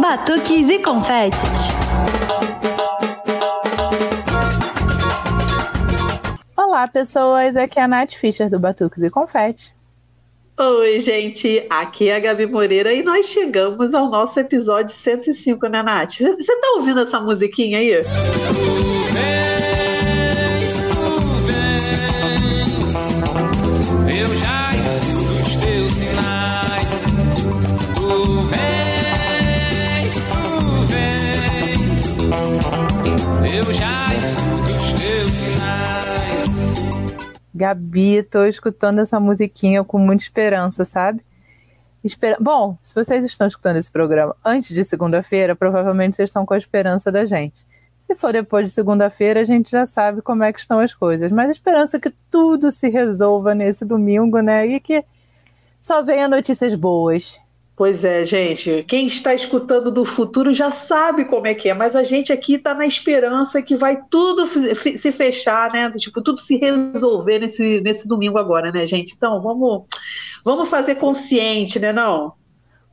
Batuques e confetes. Olá, pessoas. Aqui é a Nath Fischer do Batuques e Confetes. Oi, gente. Aqui é a Gabi Moreira e nós chegamos ao nosso episódio 105, né, Nath? Você tá ouvindo essa musiquinha aí? Gabi, tô escutando essa musiquinha com muita esperança, sabe? Esper... Bom, se vocês estão escutando esse programa antes de segunda-feira, provavelmente vocês estão com a esperança da gente. Se for depois de segunda-feira, a gente já sabe como é que estão as coisas. Mas a esperança é que tudo se resolva nesse domingo, né? E que só venha notícias boas. Pois é, gente. Quem está escutando do futuro já sabe como é que é, mas a gente aqui está na esperança que vai tudo se fechar, né? Tipo, tudo se resolver nesse, nesse domingo agora, né, gente? Então, vamos, vamos fazer consciente, né, não?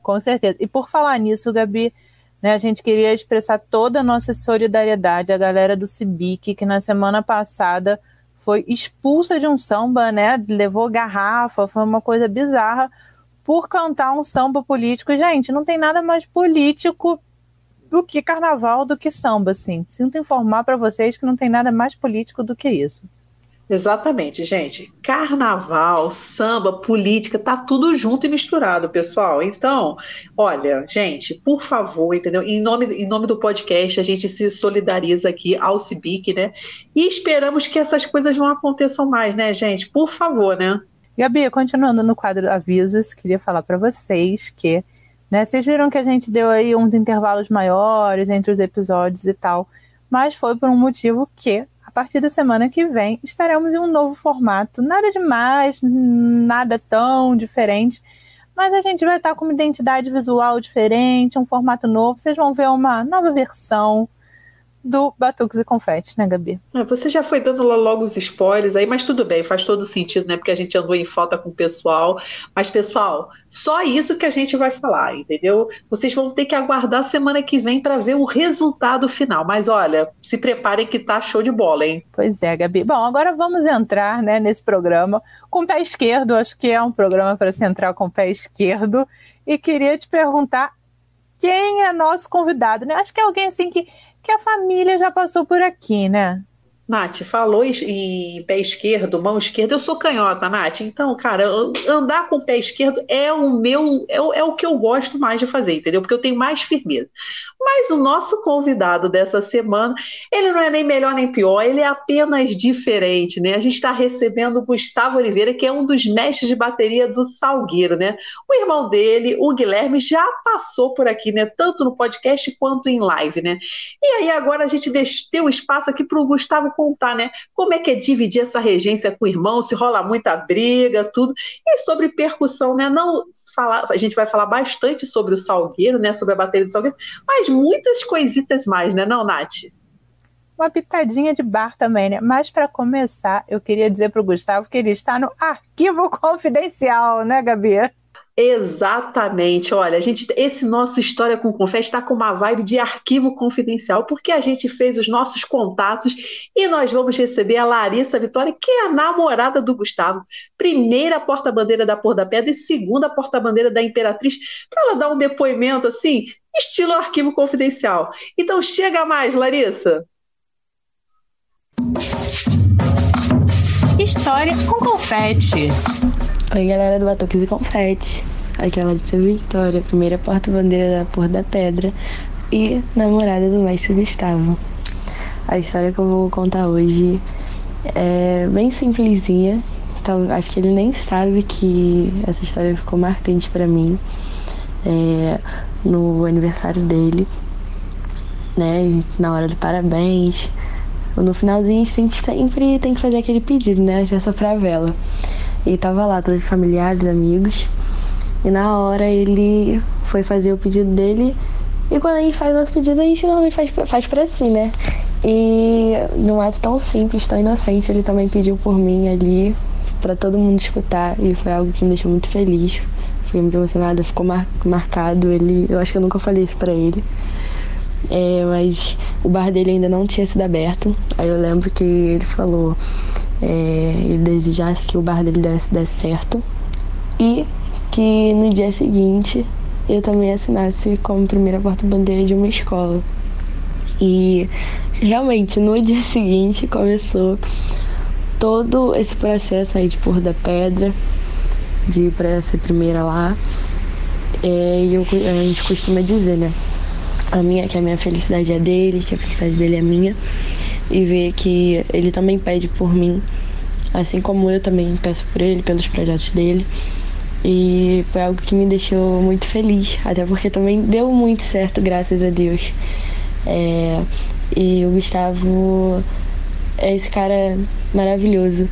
Com certeza. E por falar nisso, Gabi, né, a gente queria expressar toda a nossa solidariedade à galera do Cibic, que na semana passada foi expulsa de um samba, né? Levou garrafa, foi uma coisa bizarra por cantar um samba político. Gente, não tem nada mais político do que carnaval, do que samba, assim. Sinto informar para vocês que não tem nada mais político do que isso. Exatamente, gente. Carnaval, samba, política, tá tudo junto e misturado, pessoal. Então, olha, gente, por favor, entendeu? Em nome, em nome do podcast, a gente se solidariza aqui ao Cibic, né? E esperamos que essas coisas não aconteçam mais, né, gente? Por favor, né? Gabi, continuando no quadro avisos, queria falar para vocês que, né, vocês viram que a gente deu aí uns intervalos maiores entre os episódios e tal, mas foi por um motivo que a partir da semana que vem estaremos em um novo formato, nada demais, nada tão diferente, mas a gente vai estar com uma identidade visual diferente, um formato novo, vocês vão ver uma nova versão do Batuques e Confetes, né, Gabi? É, você já foi dando logo os spoilers aí, mas tudo bem, faz todo sentido, né? Porque a gente andou em falta com o pessoal. Mas, pessoal, só isso que a gente vai falar, entendeu? Vocês vão ter que aguardar semana que vem para ver o resultado final. Mas olha, se preparem que tá show de bola, hein? Pois é, Gabi. Bom, agora vamos entrar né, nesse programa com o pé esquerdo. Acho que é um programa para se entrar com o pé esquerdo. E queria te perguntar quem é nosso convidado, né? Acho que é alguém assim que que a família já passou por aqui, né? Nath, falou em pé esquerdo, mão esquerda, eu sou canhota, Nath. Então, cara, andar com o pé esquerdo é o meu, é o, é o que eu gosto mais de fazer, entendeu? Porque eu tenho mais firmeza. Mas o nosso convidado dessa semana, ele não é nem melhor nem pior, ele é apenas diferente, né? A gente está recebendo o Gustavo Oliveira, que é um dos mestres de bateria do Salgueiro, né? O irmão dele, o Guilherme, já passou por aqui, né? Tanto no podcast quanto em live, né? E aí agora a gente deu espaço aqui para o Gustavo contar, né? Como é que é dividir essa regência com o irmão, se rola muita briga, tudo. E sobre percussão, né? Não falar, a gente vai falar bastante sobre o Salgueiro, né? Sobre a bateria do Salgueiro, mas muitas coisitas mais, né, não, Nath? Uma pitadinha de bar também, né? Mas para começar, eu queria dizer para o Gustavo que ele está no arquivo confidencial, né, Gabi? Exatamente. Olha, a gente, esse nosso História com Confete está com uma vibe de arquivo confidencial, porque a gente fez os nossos contatos e nós vamos receber a Larissa Vitória, que é a namorada do Gustavo, primeira porta-bandeira da Por da Pedra e segunda porta-bandeira da Imperatriz, para ela dar um depoimento assim, estilo arquivo confidencial. Então chega mais, Larissa. História com confete. Oi, galera do Batuques e Confete. Aqui é a Larissa Vitória, primeira porta-bandeira da Porra da Pedra e namorada do mestre Gustavo. A história que eu vou contar hoje é bem simplesinha. Então, acho que ele nem sabe que essa história ficou marcante para mim. É, no aniversário dele, né? Na hora do parabéns. No finalzinho a gente sempre, sempre tem que fazer aquele pedido, né? Antes dessa vela. E tava lá, todos familiares, amigos. E na hora ele foi fazer o pedido dele. E quando a gente faz nosso pedido, a gente normalmente faz, faz pra si, né? E num ato tão simples, tão inocente, ele também pediu por mim ali, para todo mundo escutar. E foi algo que me deixou muito feliz. fiquei muito emocionada, ficou mar marcado. Ele, eu acho que eu nunca falei isso pra ele. É, mas o bar dele ainda não tinha sido aberto. Aí eu lembro que ele falou, é, ele desejasse que o bar dele desse, desse certo. E que no dia seguinte eu também assinasse como primeira porta-bandeira de uma escola. E realmente no dia seguinte começou todo esse processo aí de pôr da pedra, de ir para ser primeira lá. É, e eu, a gente costuma dizer, né? A minha, que a minha felicidade é dele, que a felicidade dele é minha. E ver que ele também pede por mim, assim como eu também peço por ele, pelos projetos dele. E foi algo que me deixou muito feliz, até porque também deu muito certo, graças a Deus. É, e o Gustavo é esse cara maravilhoso.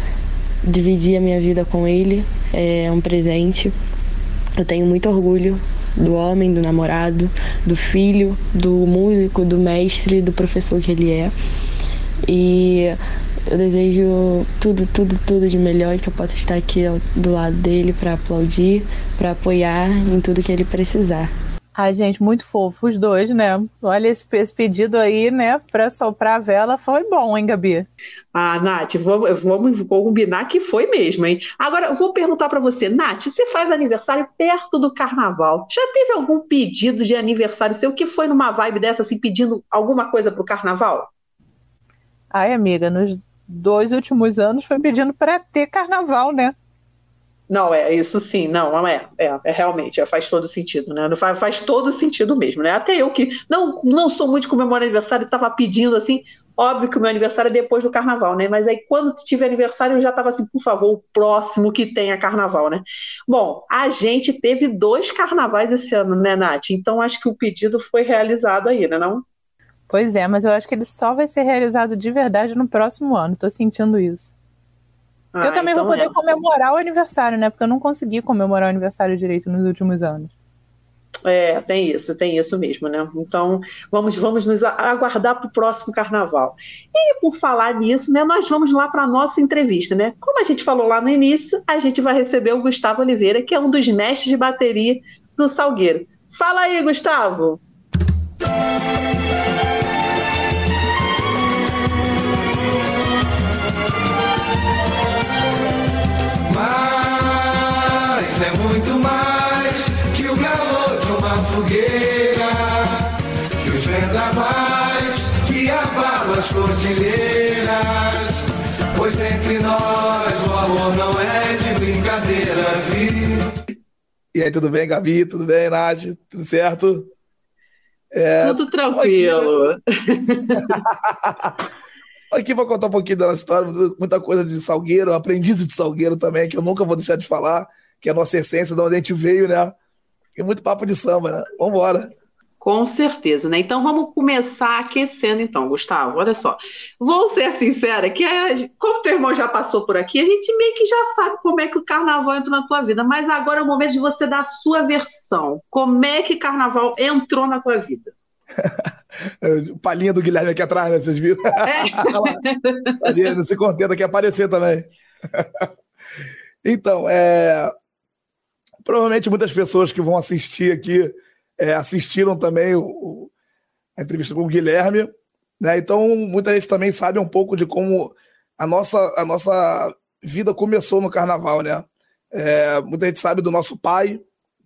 Dividir a minha vida com ele é um presente. Eu tenho muito orgulho do homem, do namorado, do filho, do músico, do mestre, do professor que ele é. E eu desejo tudo, tudo, tudo de melhor e que eu possa estar aqui do lado dele para aplaudir, para apoiar em tudo que ele precisar. Ai, gente, muito fofo os dois, né? Olha, esse, esse pedido aí, né, para soprar a vela foi bom, hein, Gabi? Ah, Nath, vamos, vamos combinar que foi mesmo, hein? Agora, eu vou perguntar para você, Nath, você faz aniversário perto do carnaval. Já teve algum pedido de aniversário seu que foi numa vibe dessa, assim, pedindo alguma coisa pro carnaval? Ai, amiga, nos dois últimos anos foi pedindo para ter carnaval, né? Não, é isso sim, não, é, é, é realmente, é, faz todo sentido, né? Faz, faz todo sentido mesmo, né? Até eu que não, não sou muito comemorar aniversário, estava pedindo assim, óbvio que o meu aniversário é depois do carnaval, né? Mas aí quando tiver aniversário eu já estava assim, por favor, o próximo que tenha carnaval, né? Bom, a gente teve dois carnavais esse ano, né, Nath? Então acho que o pedido foi realizado aí, né? Não? Pois é, mas eu acho que ele só vai ser realizado de verdade no próximo ano, tô sentindo isso. Ah, eu também então vou poder é. comemorar o aniversário, né? Porque eu não consegui comemorar o aniversário direito nos últimos anos. É, tem isso, tem isso mesmo, né? Então, vamos, vamos nos aguardar para o próximo carnaval. E por falar nisso, né, nós vamos lá para a nossa entrevista, né? Como a gente falou lá no início, a gente vai receber o Gustavo Oliveira, que é um dos mestres de bateria do Salgueiro. Fala aí, Gustavo! As cordilheiras. Pois entre nós o amor não é de brincadeira, viu? E aí, tudo bem, Gabi? Tudo bem, Nath? Tudo certo? É... Tudo tranquilo. Aqui vou contar um pouquinho da nossa história, muita coisa de Salgueiro, aprendiz de Salgueiro também, que eu nunca vou deixar de falar, que é a nossa essência, de onde a gente veio, né? E muito papo de samba, né? Vambora. Com certeza, né? Então vamos começar aquecendo, então, Gustavo. Olha só, vou ser sincera, que a, como teu irmão já passou por aqui, a gente meio que já sabe como é que o carnaval entrou na tua vida, mas agora é o momento de você dar a sua versão. Como é que carnaval entrou na tua vida? Palhinha do Guilherme aqui atrás, né? Vocês viram? É. não se contenta que aparecer também. então, é... provavelmente muitas pessoas que vão assistir aqui é, assistiram também o, o, a entrevista com o Guilherme, né? Então muita gente também sabe um pouco de como a nossa, a nossa vida começou no Carnaval, né? É, muita gente sabe do nosso pai,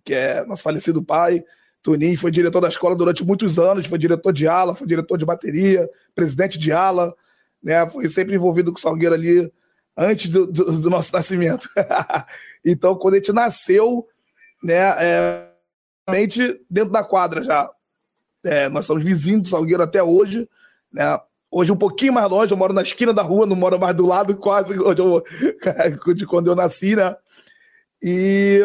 que é nosso falecido pai, Tunin, foi diretor da escola durante muitos anos, foi diretor de ala, foi diretor de bateria, presidente de ala, né? Foi sempre envolvido com o Salgueiro ali antes do, do, do nosso nascimento. então, quando a gente nasceu, né? É, dentro da quadra já. É, nós somos vizinhos do Salgueiro até hoje, né? Hoje um pouquinho mais longe, eu moro na esquina da rua, não moro mais do lado, quase eu, de quando eu nasci, né? E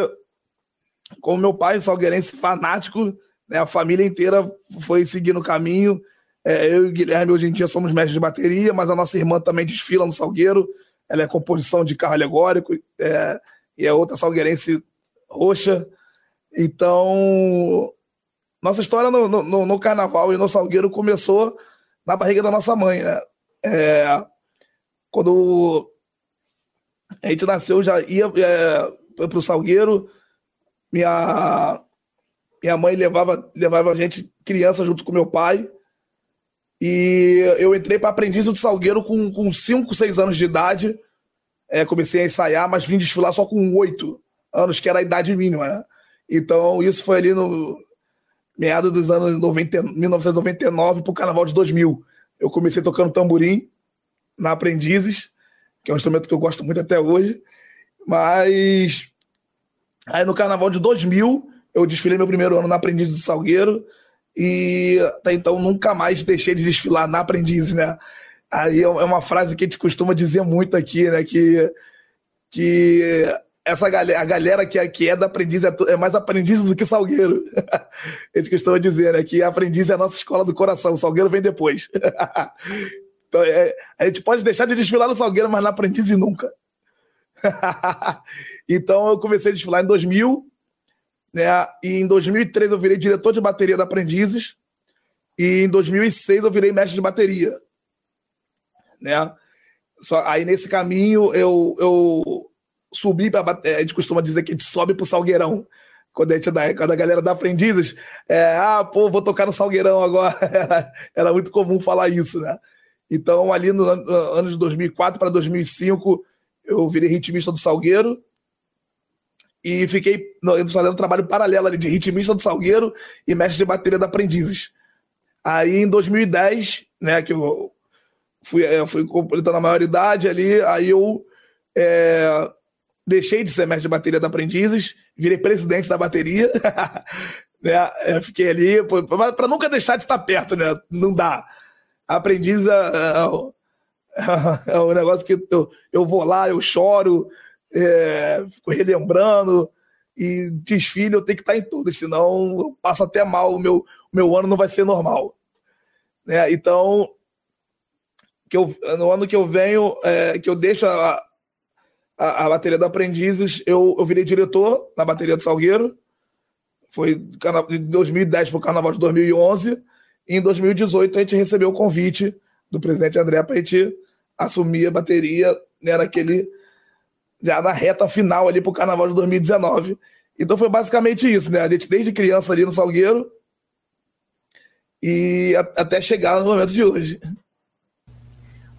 como meu pai, salgueirense fanático, né, a família inteira foi seguindo o caminho. É, eu e o Guilherme hoje em dia somos mestres de bateria, mas a nossa irmã também desfila no Salgueiro. Ela é composição de carro alegórico é, e é outra salgueirense roxa. Então, nossa história no, no, no, carnaval e no Salgueiro começou na barriga da nossa mãe, né? É, quando a gente nasceu, já ia é, para o Salgueiro, minha, minha mãe levava, levava a gente, criança, junto com meu pai. E eu entrei para aprendiz do Salgueiro com 5, 6 anos de idade. É, comecei a ensaiar, mas vim desfilar só com 8 anos, que era a idade mínima. Né? Então, isso foi ali no meado dos anos 90, 1999 para o Carnaval de 2000. Eu comecei tocando tamborim na Aprendizes, que é um instrumento que eu gosto muito até hoje. Mas aí no Carnaval de 2000, eu desfilei meu primeiro ano na Aprendiz do Salgueiro e até então nunca mais deixei de desfilar na Aprendiz, né? Aí é uma frase que a gente costuma dizer muito aqui, né? Que, que essa galera, a galera que é, que é da aprendiz é, é mais aprendiz do que salgueiro. a gente costuma dizer, né? Que aprendiz é a nossa escola do coração, o salgueiro vem depois. então, é, a gente pode deixar de desfilar no salgueiro, mas na aprendiz nunca. então eu comecei a desfilar em 2000, né? E em 2003 eu virei diretor de bateria da Aprendizes. E em 2006 eu virei mestre de bateria, né? Só, aí nesse caminho eu, eu subi para a gente costuma dizer que a gente sobe pro Salgueirão. Quando a, gente dá, quando a galera da Aprendizes, é, ah, pô, vou tocar no Salgueirão agora. Era, muito comum falar isso, né? Então, ali no, no ano de 2004 para 2005, eu virei ritmista do Salgueiro e fiquei fazendo um trabalho paralelo ali de ritmista do Salgueiro e mestre de bateria da Aprendizes. Aí em 2010, né, que eu fui, eu fui completando a maioridade ali, aí eu é, deixei de ser mestre de bateria da Aprendizes, virei presidente da bateria, né, é, fiquei ali, para nunca deixar de estar perto, né, não dá. Aprendiz é, é é um negócio que eu, eu vou lá, eu choro, é, fico relembrando, e desfile eu tenho que estar em tudo, senão eu passo até mal, o meu, meu ano não vai ser normal. Né? Então, que eu, no ano que eu venho, é, que eu deixo a, a, a, bateria da Aprendizes, eu, eu virei diretor na bateria do Salgueiro. Foi de 2010 para o Carnaval de 2011. E em 2018 a gente recebeu o convite do presidente André para a gente assumir a bateria né, naquele, já na reta final ali para o carnaval de 2019. Então foi basicamente isso, né? A gente desde criança ali no Salgueiro e a, até chegar no momento de hoje.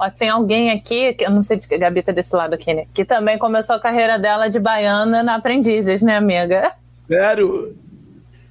Ó, tem alguém aqui, que eu não sei de que Gabi tá desse lado aqui, né? Que também começou a carreira dela de baiana na Aprendizes, né, amiga? Sério?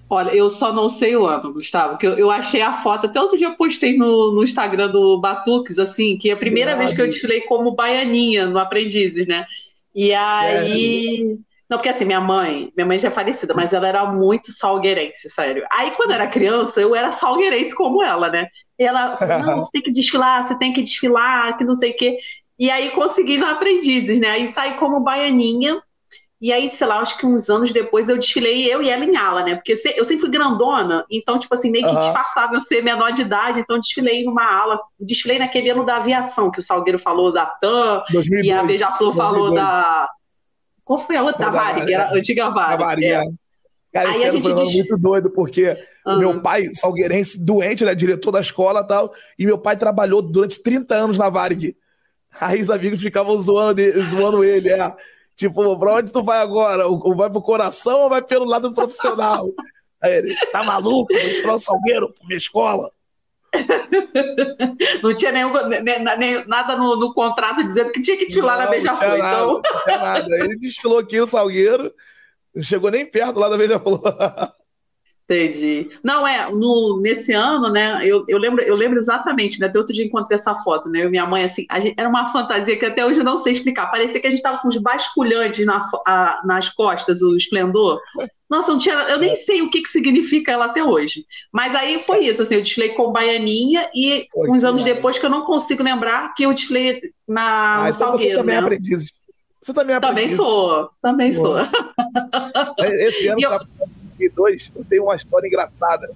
Olha, eu só não sei o ano, Gustavo, que eu, eu achei a foto, até outro dia eu postei no, no Instagram do Batuques, assim, que é a primeira vez que eu desfilei como baianinha no Aprendizes, né? E aí. Sério? Não, porque assim, minha mãe, minha mãe já é falecida, mas ela era muito salgueirense, sério. Aí, quando era criança, eu era salgueirense como ela, né? E ela não, você tem que desfilar, você tem que desfilar, que não sei o quê. E aí consegui no Aprendizes, né? Aí saí como baianinha, e aí, sei lá, acho que uns anos depois eu desfilei eu e ela em ala, né? Porque eu sempre fui grandona, então, tipo assim, meio que uhum. disfarçava eu ser menor de idade, então desfilei numa ala. Desfilei naquele ano da aviação, que o Salgueiro falou da TAM, 2002, e a Beija-Flor falou da. Qual foi a outra? Da Varig, era a antiga Varig. É. Cara, esse ano foi um muito doido, porque uhum. meu pai, salgueirense, doente, né? Diretor da escola e tal, e meu pai trabalhou durante 30 anos na Varig. Aí os amigos ficavam zoando, zoando ele, é. Tipo, pra onde tu vai agora? Ou vai pro coração ou vai pelo lado profissional? Aí ele, tá maluco? Vou o Salgueiro pra minha escola. não tinha nenhum, nem, nada no, no, contrato dizendo que tinha que desfilar na Beija-Flor. Então... Não nada. Ele desfilou aqui no Salgueiro, não chegou nem perto lá da Beija-Flor. Entendi. Não, é, no, nesse ano, né, eu, eu, lembro, eu lembro exatamente, né, até outro dia encontrei essa foto, né, eu e minha mãe, assim, gente, era uma fantasia que até hoje eu não sei explicar, parecia que a gente tava com os basculhantes na, a, nas costas, o esplendor. Nossa, não tinha, eu nem sei o que, que significa ela até hoje. Mas aí foi isso, assim, eu desfilei com baianinha e Oi, uns anos depois que eu não consigo lembrar que eu desfilei na, ah, no então Salgueiro, você também né? aprendiz. Você também é aprendiz. Também sou, também sou. Esse ano, sabe, 2002, eu tenho uma história engraçada.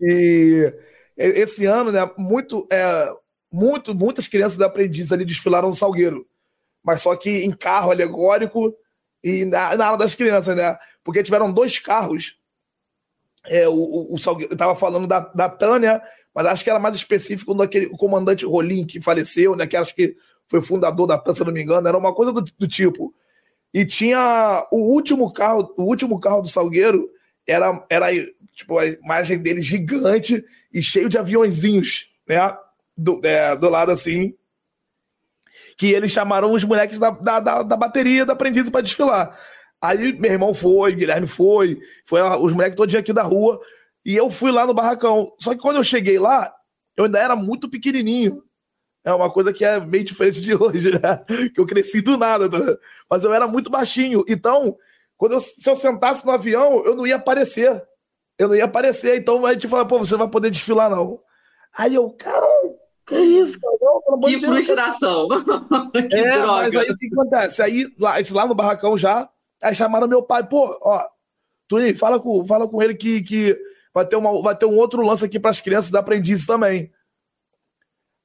E esse ano, né, muito, é, muito, muitas crianças da aprendiz ali desfilaram no Salgueiro. Mas só que em carro alegórico e na, na das crianças, né? Porque tiveram dois carros. É, o, o, o Salgueiro, eu tava falando da, da Tânia, mas acho que era mais específico daquele o comandante Rolim que faleceu, né? Que acho que foi fundador da Tânia, se não me engano, era uma coisa do, do tipo. E tinha o último carro, o último carro do Salgueiro era, era tipo, a imagem dele gigante e cheio de aviãozinhos, né? Do, é, do lado assim. Que eles chamaram os moleques da, da, da, da bateria da aprendiz para desfilar. Aí meu irmão foi, Guilherme foi, foi os moleques todos aqui da rua. E eu fui lá no barracão. Só que quando eu cheguei lá, eu ainda era muito pequenininho. É uma coisa que é meio diferente de hoje, né? Que eu cresci do nada, tá? mas eu era muito baixinho. Então, quando eu, se eu sentasse no avião, eu não ia aparecer. Eu não ia aparecer. Então a gente fala, pô, você não vai poder desfilar, não. Aí eu, cara, que isso, cara? que frustração. que é, droga. mas aí o que acontece? Aí lá, lá no barracão já, aí chamaram meu pai, pô, ó, Tuni, fala com, fala com ele que, que vai, ter uma, vai ter um outro lance aqui para as crianças da aprendiz também.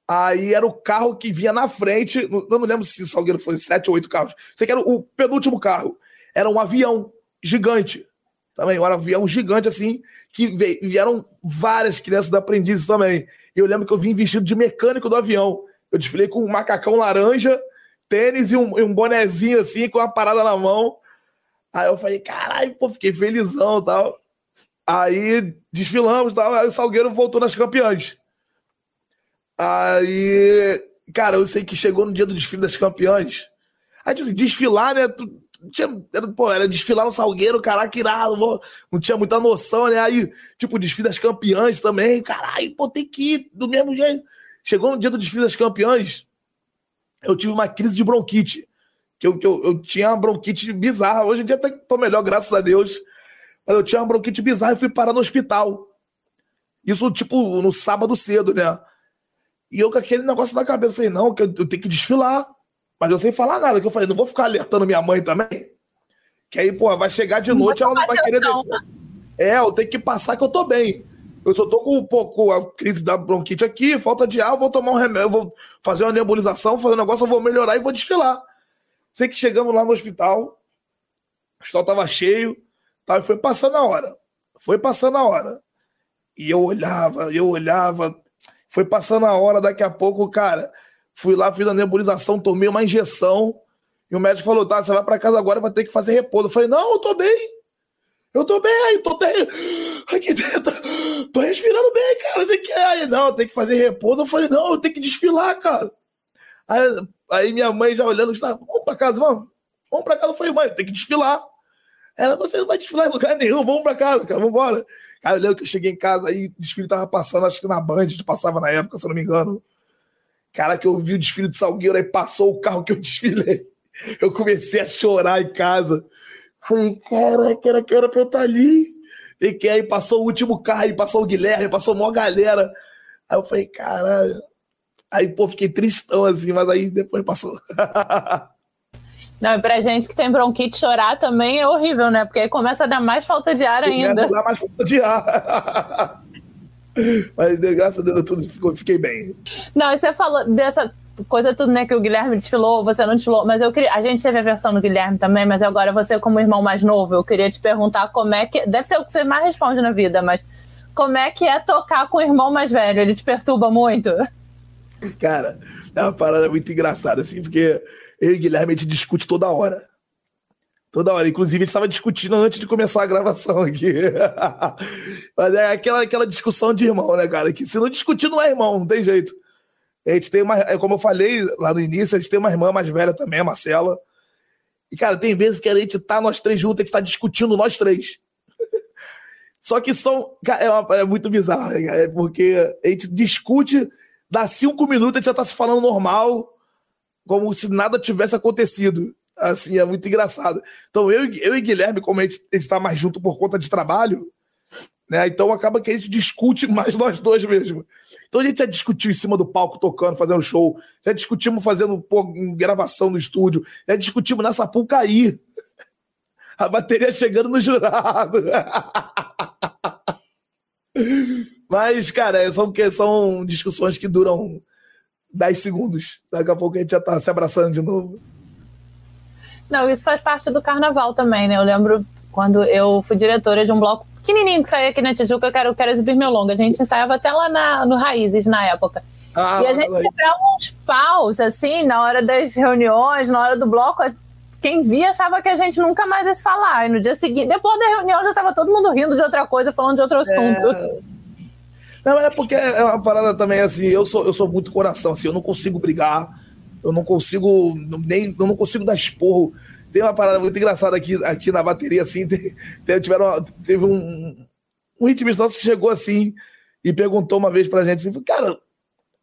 Aí era o carro que vinha na frente. Eu não lembro se o Salgueiro foi sete ou oito carros. Sei que era o penúltimo carro. Era um avião gigante. Também, um avião gigante assim, que vieram várias crianças da aprendiz também. E eu lembro que eu vim vestido de mecânico do avião. Eu desfilei com um macacão laranja, tênis e um, e um bonezinho assim, com uma parada na mão. Aí eu falei, caralho, pô, fiquei felizão e tal. Aí desfilamos tal. Aí o Salgueiro voltou nas campeãs. Aí, cara, eu sei que chegou no dia do desfile das campeãs. Aí, tipo assim, desfilar, né? Tu, tinha, era, pô, era desfilar no Salgueiro, caraca, irado, pô, não tinha muita noção, né? Aí, tipo, desfile das campeãs também, caralho, pô, tem que ir do mesmo jeito. Chegou no dia do desfile das campeãs, eu tive uma crise de bronquite. Que eu, que eu, eu tinha uma bronquite bizarra. Hoje em dia até tô melhor, graças a Deus. Mas eu tinha uma bronquite bizarra e fui parar no hospital. Isso, tipo, no sábado cedo, né? E eu com aquele negócio na cabeça, falei, não, que eu, eu tenho que desfilar. Mas eu sem falar nada, que eu falei, não vou ficar alertando minha mãe também. Que aí, pô, vai chegar de noite, ela não vai querer deixar. É, eu tenho que passar que eu tô bem. Eu só tô com um pouco a crise da bronquite aqui, falta de ar, eu vou tomar um remédio, vou fazer uma nebulização, fazer um negócio, eu vou melhorar e vou desfilar. Sei que chegamos lá no hospital, o hospital tava cheio, tá, e foi passando a hora. Foi passando a hora. E eu olhava, eu olhava, foi passando a hora, daqui a pouco, cara, fui lá, fiz a nebulização, tomei uma injeção. E o médico falou: tá, você vai para casa agora, vai ter que fazer repouso. Eu falei: não, eu tô bem. Eu tô bem, tô até. Aqui dentro. Tô respirando bem, cara. Você quer? Aí, não, tem que fazer repouso. Eu falei: não, eu tenho que desfilar, cara. Aí, aí minha mãe já olhando, vamos pra casa, vamos. Vamos pra casa. Eu falei: mãe, tem que desfilar. Ela, você não vai desfilar em lugar nenhum, vamos pra casa, cara, vamos embora. Cara, eu lembro que eu cheguei em casa aí, o desfile tava passando, acho que na Band, passava na época, se eu não me engano. Cara, que eu vi o desfile de Salgueiro, aí passou o carro que eu desfilei. Eu comecei a chorar em casa. Falei, caraca, era que era pra eu estar ali. E que aí passou o último carro, aí passou o Guilherme, passou uma galera. Aí eu falei, caralho. Aí, pô, fiquei tristão assim, mas aí depois passou. Não, e pra gente que tem bronquite, chorar também é horrível, né? Porque aí começa a dar mais falta de ar ainda. Começa a dar mais falta de ar. Mas graças a Deus tudo ficou, fiquei bem. Não, e você falou dessa coisa tudo, né, que o Guilherme desfilou, você não desfilou, mas eu queria, a gente teve a versão do Guilherme também, mas agora você como irmão mais novo, eu queria te perguntar como é que, deve ser o que você mais responde na vida, mas como é que é tocar com o irmão mais velho? Ele te perturba muito? Cara, é uma parada muito engraçada, assim, porque eu e o Guilherme a gente discute toda hora. Toda hora. Inclusive, gente estava discutindo antes de começar a gravação aqui. Mas é aquela, aquela discussão de irmão, né, cara? Que se não discutir, não é irmão, não tem jeito. A gente tem uma, é como eu falei lá no início, a gente tem uma irmã mais velha também, a Marcela. E, cara, tem vezes que a gente tá nós três juntos, a gente tá discutindo nós três. Só que são. Cara, é, uma, é muito bizarro, né, cara? É porque a gente discute, dá cinco minutos, a gente já tá se falando normal, como se nada tivesse acontecido. Assim, é muito engraçado. Então, eu, eu e Guilherme, como a gente, a gente tá mais junto por conta de trabalho, né? Então acaba que a gente discute mais nós dois mesmo. Então a gente já discutiu em cima do palco, tocando, fazendo show, já discutimos fazendo pô, gravação no estúdio, já discutimos nessa cair. A bateria chegando no jurado. Mas, cara, são, são discussões que duram 10 segundos. Daqui a pouco a gente já tá se abraçando de novo. Não, isso faz parte do carnaval também, né? Eu lembro quando eu fui diretora de um bloco pequenininho que saía aqui na Tijuca, eu quero, quero exibir meu longa. A gente ensaiava até lá na, no Raízes na época. Ah, e a gente quebrava uns paus, assim, na hora das reuniões, na hora do bloco. quem via achava que a gente nunca mais ia se falar. E no dia seguinte, depois da reunião, já tava todo mundo rindo de outra coisa, falando de outro assunto. É... Não, é porque é uma parada também assim, eu sou, eu sou muito coração, assim, eu não consigo brigar, eu não consigo nem eu não consigo dar esporro. Tem uma parada muito engraçada aqui, aqui na bateria, assim, tem, tiveram, teve um, um ritmista nosso que chegou assim e perguntou uma vez pra gente assim, cara,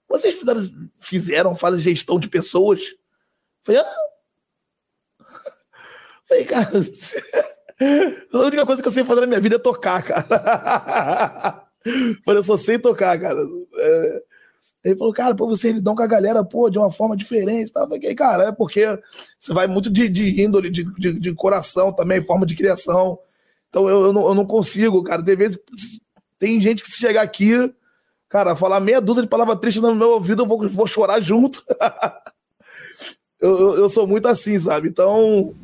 vocês fizeram, fizeram fazem gestão de pessoas? Falei, ah. Falei, cara, a única coisa que eu sei fazer na minha vida é tocar, cara. Falei, eu só sei tocar, cara. É... Ele falou, cara, pô, vocês lidam com a galera, pô, de uma forma diferente. Tá? Falei, cara, é porque você vai muito de, de índole, de, de, de coração também, forma de criação. Então eu, eu, não, eu não consigo, cara. Tem vezes, tem gente que se chegar aqui, cara, falar meia dúzia de palavra triste no meu ouvido, eu vou, vou chorar junto. eu, eu, eu sou muito assim, sabe? Então,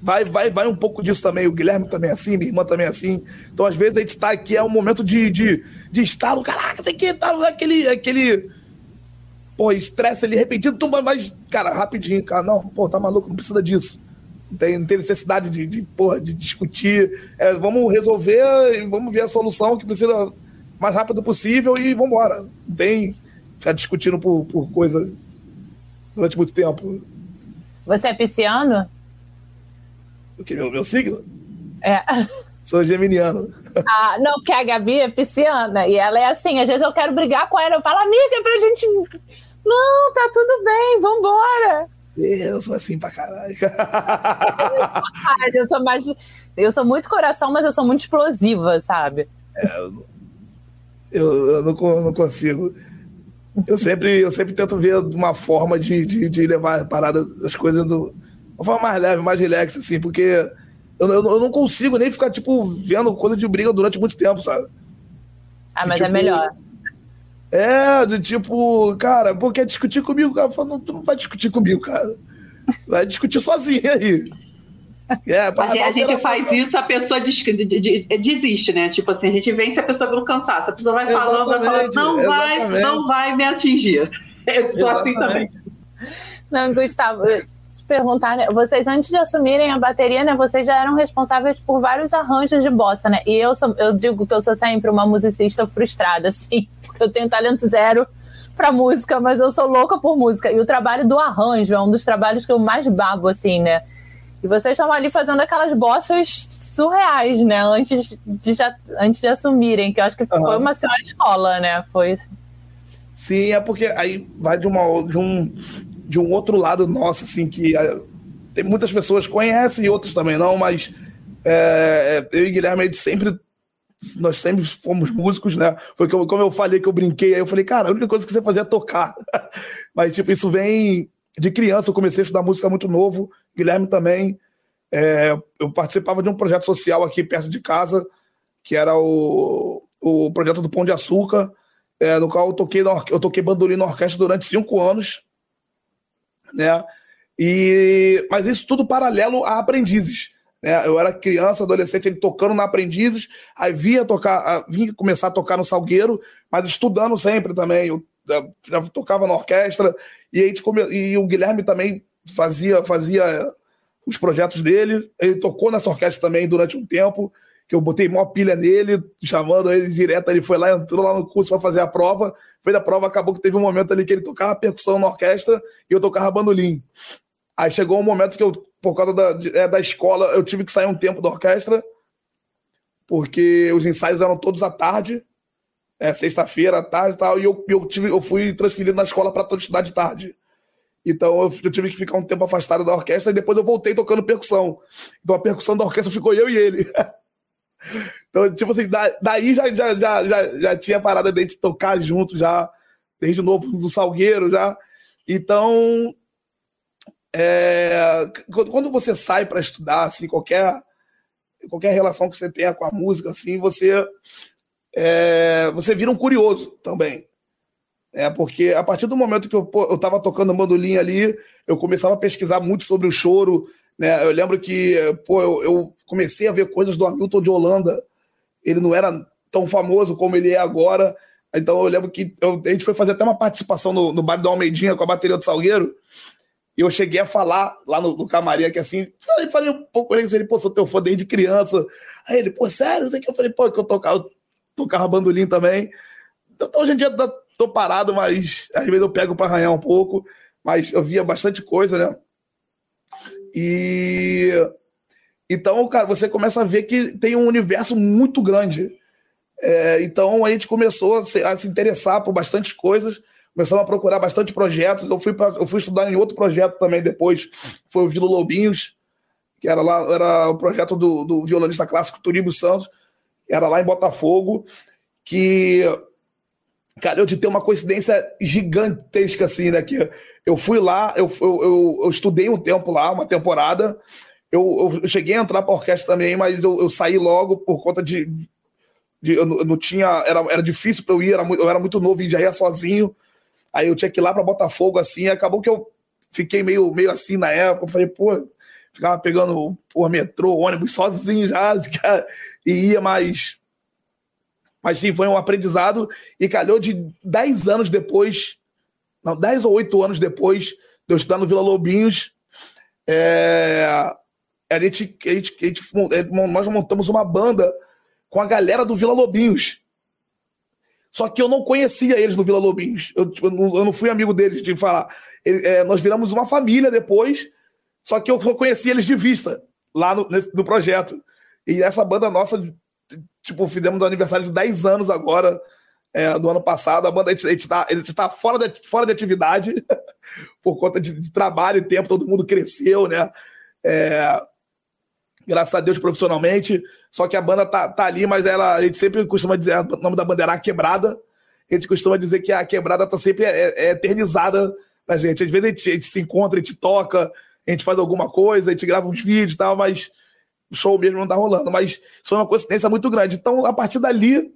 vai, vai, vai um pouco disso também. O Guilherme também é assim, minha irmã também é assim. Então, às vezes, a gente tá aqui, é um momento de, de, de estalo, caraca, tem que tá aquele, aquele pô, estresse ali repetido, tumba, mas, cara, rapidinho, cara, não, pô, tá maluco, não precisa disso. Não tem, não tem necessidade de, de, porra, de discutir. É, vamos resolver e vamos ver a solução que precisa mais rápido possível e vamos embora. Não tem ficar discutindo por, por coisa durante muito tempo. Você é pisciano? O que? Meu, meu signo? É. Sou geminiano. Ah, não, porque a Gabi é pisciana e ela é assim. Às vezes eu quero brigar com ela, eu falo, amiga, pra gente. Não, tá tudo bem, vambora. Eu sou assim pra caralho. eu sou mais. Eu sou muito coração, mas eu sou muito explosiva, sabe? É, eu, eu, eu não, não, consigo. Eu sempre, eu sempre tento ver uma forma de, de, de levar a parada, as coisas do, uma forma mais leve, mais relax, assim, porque eu, eu, eu, não consigo nem ficar, tipo, vendo coisa de briga durante muito tempo, sabe? Ah, mas é tipo, é melhor. É, do tipo, cara, pô, quer discutir comigo? Cara, falo, não, tu não vai discutir comigo, cara. Vai discutir sozinho aí. É, a, gente, a gente faz isso, a pessoa des, de, de, desiste, né? Tipo assim, a gente vence a pessoa pelo cansaço. A pessoa vai falando, vai falando, não exatamente. vai, não vai me atingir. Eu sou assim também. Não, Gustavo, perguntar, né? Vocês, antes de assumirem a bateria, né? Vocês já eram responsáveis por vários arranjos de bossa, né? E eu, sou, eu digo que eu sou sempre uma musicista frustrada, assim, porque eu tenho talento zero pra música, mas eu sou louca por música. E o trabalho do arranjo é um dos trabalhos que eu mais babo, assim, né? E vocês estavam ali fazendo aquelas bossas surreais, né? Antes de, já, antes de assumirem, que eu acho que uhum. foi uma senhora escola, né? Foi. Sim, é porque aí vai de, uma, de um de um outro lado nosso, assim, que é, tem muitas pessoas conhecem e outras também não, mas é, eu e Guilherme, a sempre nós sempre fomos músicos, né? Foi como, como eu falei que eu brinquei, aí eu falei, cara, a única coisa que você fazia é tocar. Mas, tipo, isso vem de criança, eu comecei a estudar música muito novo, Guilherme também. É, eu participava de um projeto social aqui perto de casa, que era o, o projeto do Pão de Açúcar, é, no qual eu toquei, eu toquei bandolim na orquestra durante cinco anos né? E, mas isso tudo paralelo a aprendizes. Né? Eu era criança, adolescente, ele tocando na aprendizes, aí vinha tocar, vinha começar a tocar no Salgueiro, mas estudando sempre também. Eu, eu já tocava na orquestra, e, a gente come, e o Guilherme também fazia, fazia os projetos dele. Ele tocou nessa orquestra também durante um tempo, que eu botei maior pilha nele, chamando ele direto. Ele foi lá, entrou lá no curso para fazer a prova. Fez a prova, acabou que teve um momento ali que ele tocava percussão na orquestra e eu tocava bandolim. Aí chegou um momento que eu, por causa da, é, da escola, eu tive que sair um tempo da orquestra, porque os ensaios eram todos à tarde, é, sexta-feira à tarde e tal, e eu, eu, tive, eu fui transferido na escola para estudar de tarde. Então eu, tive que ficar um tempo afastado da orquestra e depois eu voltei tocando percussão. Então a percussão da orquestra ficou eu e ele. Então, tipo assim, daí já, já, já, já, já tinha parada de tocar junto, já, desde novo no Salgueiro, já. Então, é, quando você sai para estudar, assim, qualquer, qualquer relação que você tenha com a música, assim, você, é, você vira um curioso também. É, porque a partir do momento que eu, eu tava tocando bandolim ali, eu começava a pesquisar muito sobre o choro, né? Eu lembro que, pô, eu, eu comecei a ver coisas do Hamilton de Holanda, ele não era tão famoso como ele é agora. Então eu lembro que eu, a gente foi fazer até uma participação no, no bar do Almeidinha com a bateria do Salgueiro. E eu cheguei a falar lá no, no camarim, aqui assim, falei, falei um pouco com ele, ele, pô, sou teu fã desde criança. Aí ele, pô, sério? Sei que. Eu falei, pô, que eu tocava, tocava bandolim também. Então, hoje em dia tô parado, mas às vezes eu pego para arranhar um pouco. Mas eu via bastante coisa, né? E então, cara, você começa a ver que tem um universo muito grande. É, então a gente começou a se, a se, interessar por bastante coisas, começamos a procurar bastante projetos. Eu fui, pra, eu fui estudar em outro projeto também depois, foi o Vila Lobinhos, que era lá, era o projeto do, do violonista clássico Turíbio Santos, era lá em Botafogo, que cara, eu de ter uma coincidência gigantesca assim, né? Que eu fui lá, eu, eu, eu, eu estudei um tempo lá, uma temporada. Eu, eu cheguei a entrar para orquestra também, mas eu, eu saí logo por conta de. de eu, não tinha. Era, era difícil para eu ir, era eu era muito novo e já ia sozinho. Aí eu tinha que ir lá para Botafogo, assim. Acabou que eu fiquei meio, meio assim na época. Eu falei, pô, ficava pegando por metrô, ônibus sozinho já, e ia, mas mas sim, foi um aprendizado e calhou de 10 anos depois, não, 10 ou 8 anos depois de eu estudar no Vila Lobinhos, é, a, gente, a, gente, a gente, é, nós montamos uma banda com a galera do Vila Lobinhos. Só que eu não conhecia eles no Vila Lobinhos. Eu, tipo, eu, não, eu não, fui amigo deles de falar. Ele, é, nós viramos uma família depois, só que eu só conheci eles de vista lá no, nesse, no projeto. E essa banda nossa tipo, fizemos um aniversário de 10 anos agora, é, do ano passado. A banda, a gente, gente, tá, fora, de, fora de atividade, por conta de, de, trabalho e tempo, todo mundo cresceu, né? É, graças a Deus, profissionalmente. Só que a banda tá, tá ali, mas ela, a gente sempre costuma dizer, o nome da banda era A Quebrada. A gente costuma dizer que a quebrada tá sempre é, é eternizada na gente. Às vezes a gente, a gente se encontra, a gente toca, a gente faz alguma coisa, a gente grava uns vídeos e tal, mas o show mesmo não tá rolando, mas foi uma coincidência muito grande. Então, a partir dali,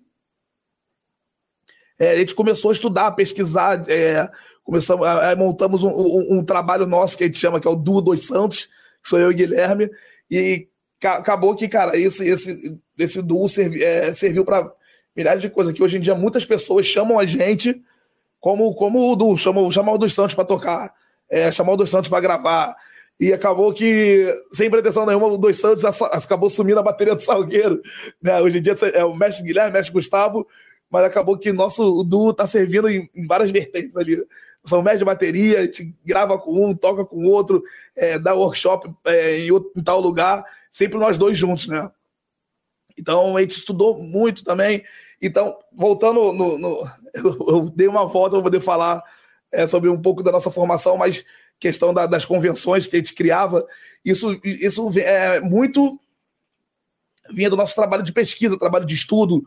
é, a gente começou a estudar, a pesquisar, é, começamos, é, montamos um, um, um, trabalho nosso que a gente chama, que é o Duo dos Santos, que sou eu e Guilherme, e ca acabou que, cara, esse, esse, esse duo servi, é, serviu para milhares de coisas, que hoje em dia muitas pessoas chamam a gente como, como o duo, chamam, chamam o dos Santos para tocar, é, chamam o dos Santos para gravar, e acabou que, sem pretensão nenhuma, o Dois Santos acabou sumindo a bateria do Salgueiro. Né? Hoje em dia é o mestre Guilherme, mestre Gustavo, mas acabou que nosso duo está servindo em, em, várias vertentes ali. São mestre de bateria, a gente grava com um, toca com o outro, é, dá workshop é, em, outro, em tal lugar, sempre nós dois juntos, né? Então a gente estudou muito também. Então, voltando no. no eu, eu, dei uma volta para poder falar é, sobre um pouco da nossa formação, mas questão da, das convenções que a gente criava, isso, isso é muito vinha do nosso trabalho de pesquisa, trabalho de estudo,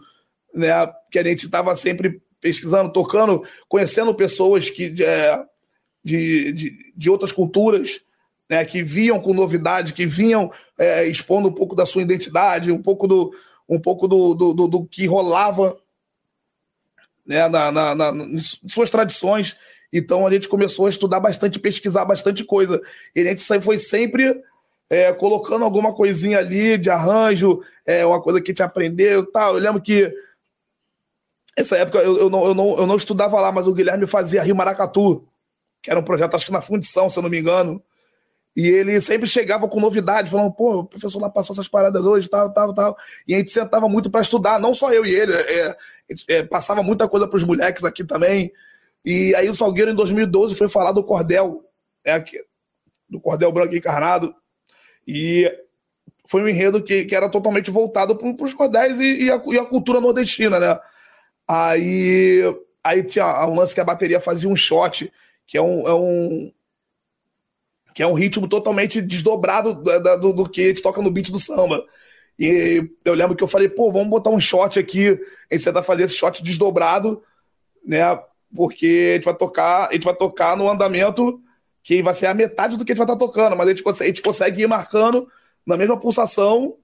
né, que a gente estava sempre pesquisando, tocando, conhecendo pessoas que é, de, de, de, outras culturas, né, que vinham com novidade, que vinham é, expondo um pouco da sua identidade, um pouco do, um pouco do, do, do, do que rolava né, na, na, na, suas tradições. Então a gente começou a estudar bastante, pesquisar bastante coisa. E a gente foi sempre é, colocando alguma coisinha ali de arranjo, é, uma coisa que gente aprendeu tal. Eu lembro que essa época eu, eu, não, eu, não, eu não estudava lá, mas o Guilherme fazia Rio Maracatu, que era um projeto, acho que na fundição, se eu não me engano. E ele sempre chegava com novidade, falando, pô, o professor lá passou essas paradas hoje, tal, tal, tal. E a gente sentava muito para estudar, não só eu e ele, é, é, passava muita coisa para os moleques aqui também. E aí o Salgueiro, em 2012, foi falar do cordel, né, do cordel branco encarnado. E foi um enredo que, que era totalmente voltado para os cordéis e, e, a, e, a, cultura nordestina, né? Aí, aí tinha um lance que a bateria fazia um shot, que é um, é um que é um ritmo totalmente desdobrado do, do, do que a gente toca no beat do samba. E eu lembro que eu falei, pô, vamos botar um shot aqui, a gente tenta fazer esse shot desdobrado, né? Porque a gente vai tocar, a gente vai tocar no andamento que vai ser a metade do que a gente vai estar tá tocando, mas a gente, consegue, a gente consegue ir marcando na mesma pulsação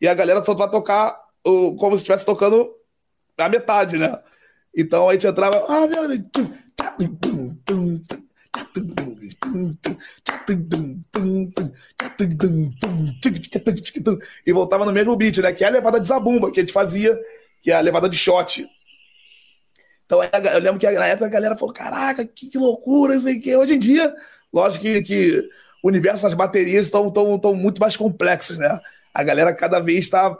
e a galera só vai tocar o, como se estivesse tocando a metade, né? Então a gente entrava. Ah, meu E voltava no mesmo beat, né? Que é a levada de zabumba que a gente fazia, que é a levada de shot. Então eu lembro que na época a galera falou: caraca, que, que loucura, isso aqui. Hoje em dia, lógico que, que o universo das baterias estão tão, tão muito mais complexos, né? A galera cada vez está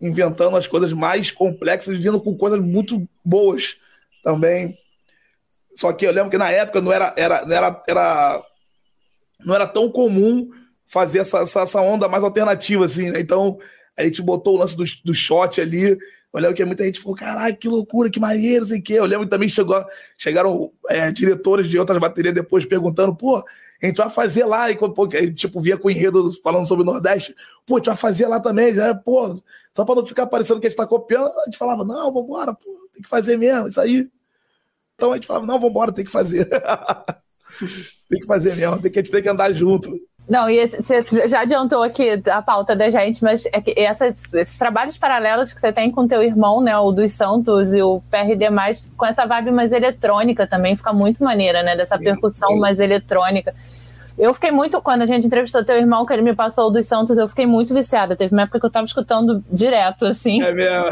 inventando as coisas mais complexas, vindo com coisas muito boas também. Só que eu lembro que na época não era, era, não era, era, não era tão comum fazer essa, essa, essa onda mais alternativa, assim, né? Então, a gente botou o lance do, do shot ali. Eu lembro que muita gente falou: caralho, que loucura, que maneiro, sei o quê. Eu lembro que também chegou, chegaram é, diretores de outras baterias depois perguntando: pô, a gente vai fazer lá. E, pô, tipo, via com o enredo falando sobre o Nordeste: pô, a gente vai fazer lá também. Já, pô, só para não ficar parecendo que a gente tá copiando, a gente falava: não, vambora, pô, tem que fazer mesmo, isso aí. Então a gente falava: não, vambora, tem que fazer. tem que fazer mesmo, tem que, a gente tem que andar junto. Não, e você já adiantou aqui a pauta da gente, mas é que essas, esses trabalhos paralelos que você tem com teu irmão, né, o dos Santos e o PRD+, com essa vibe mais eletrônica também, fica muito maneira, né, dessa percussão mais eletrônica. Eu fiquei muito, quando a gente entrevistou teu irmão, que ele me passou o dos Santos, eu fiquei muito viciada. Teve uma época que eu tava escutando direto, assim. É mesmo.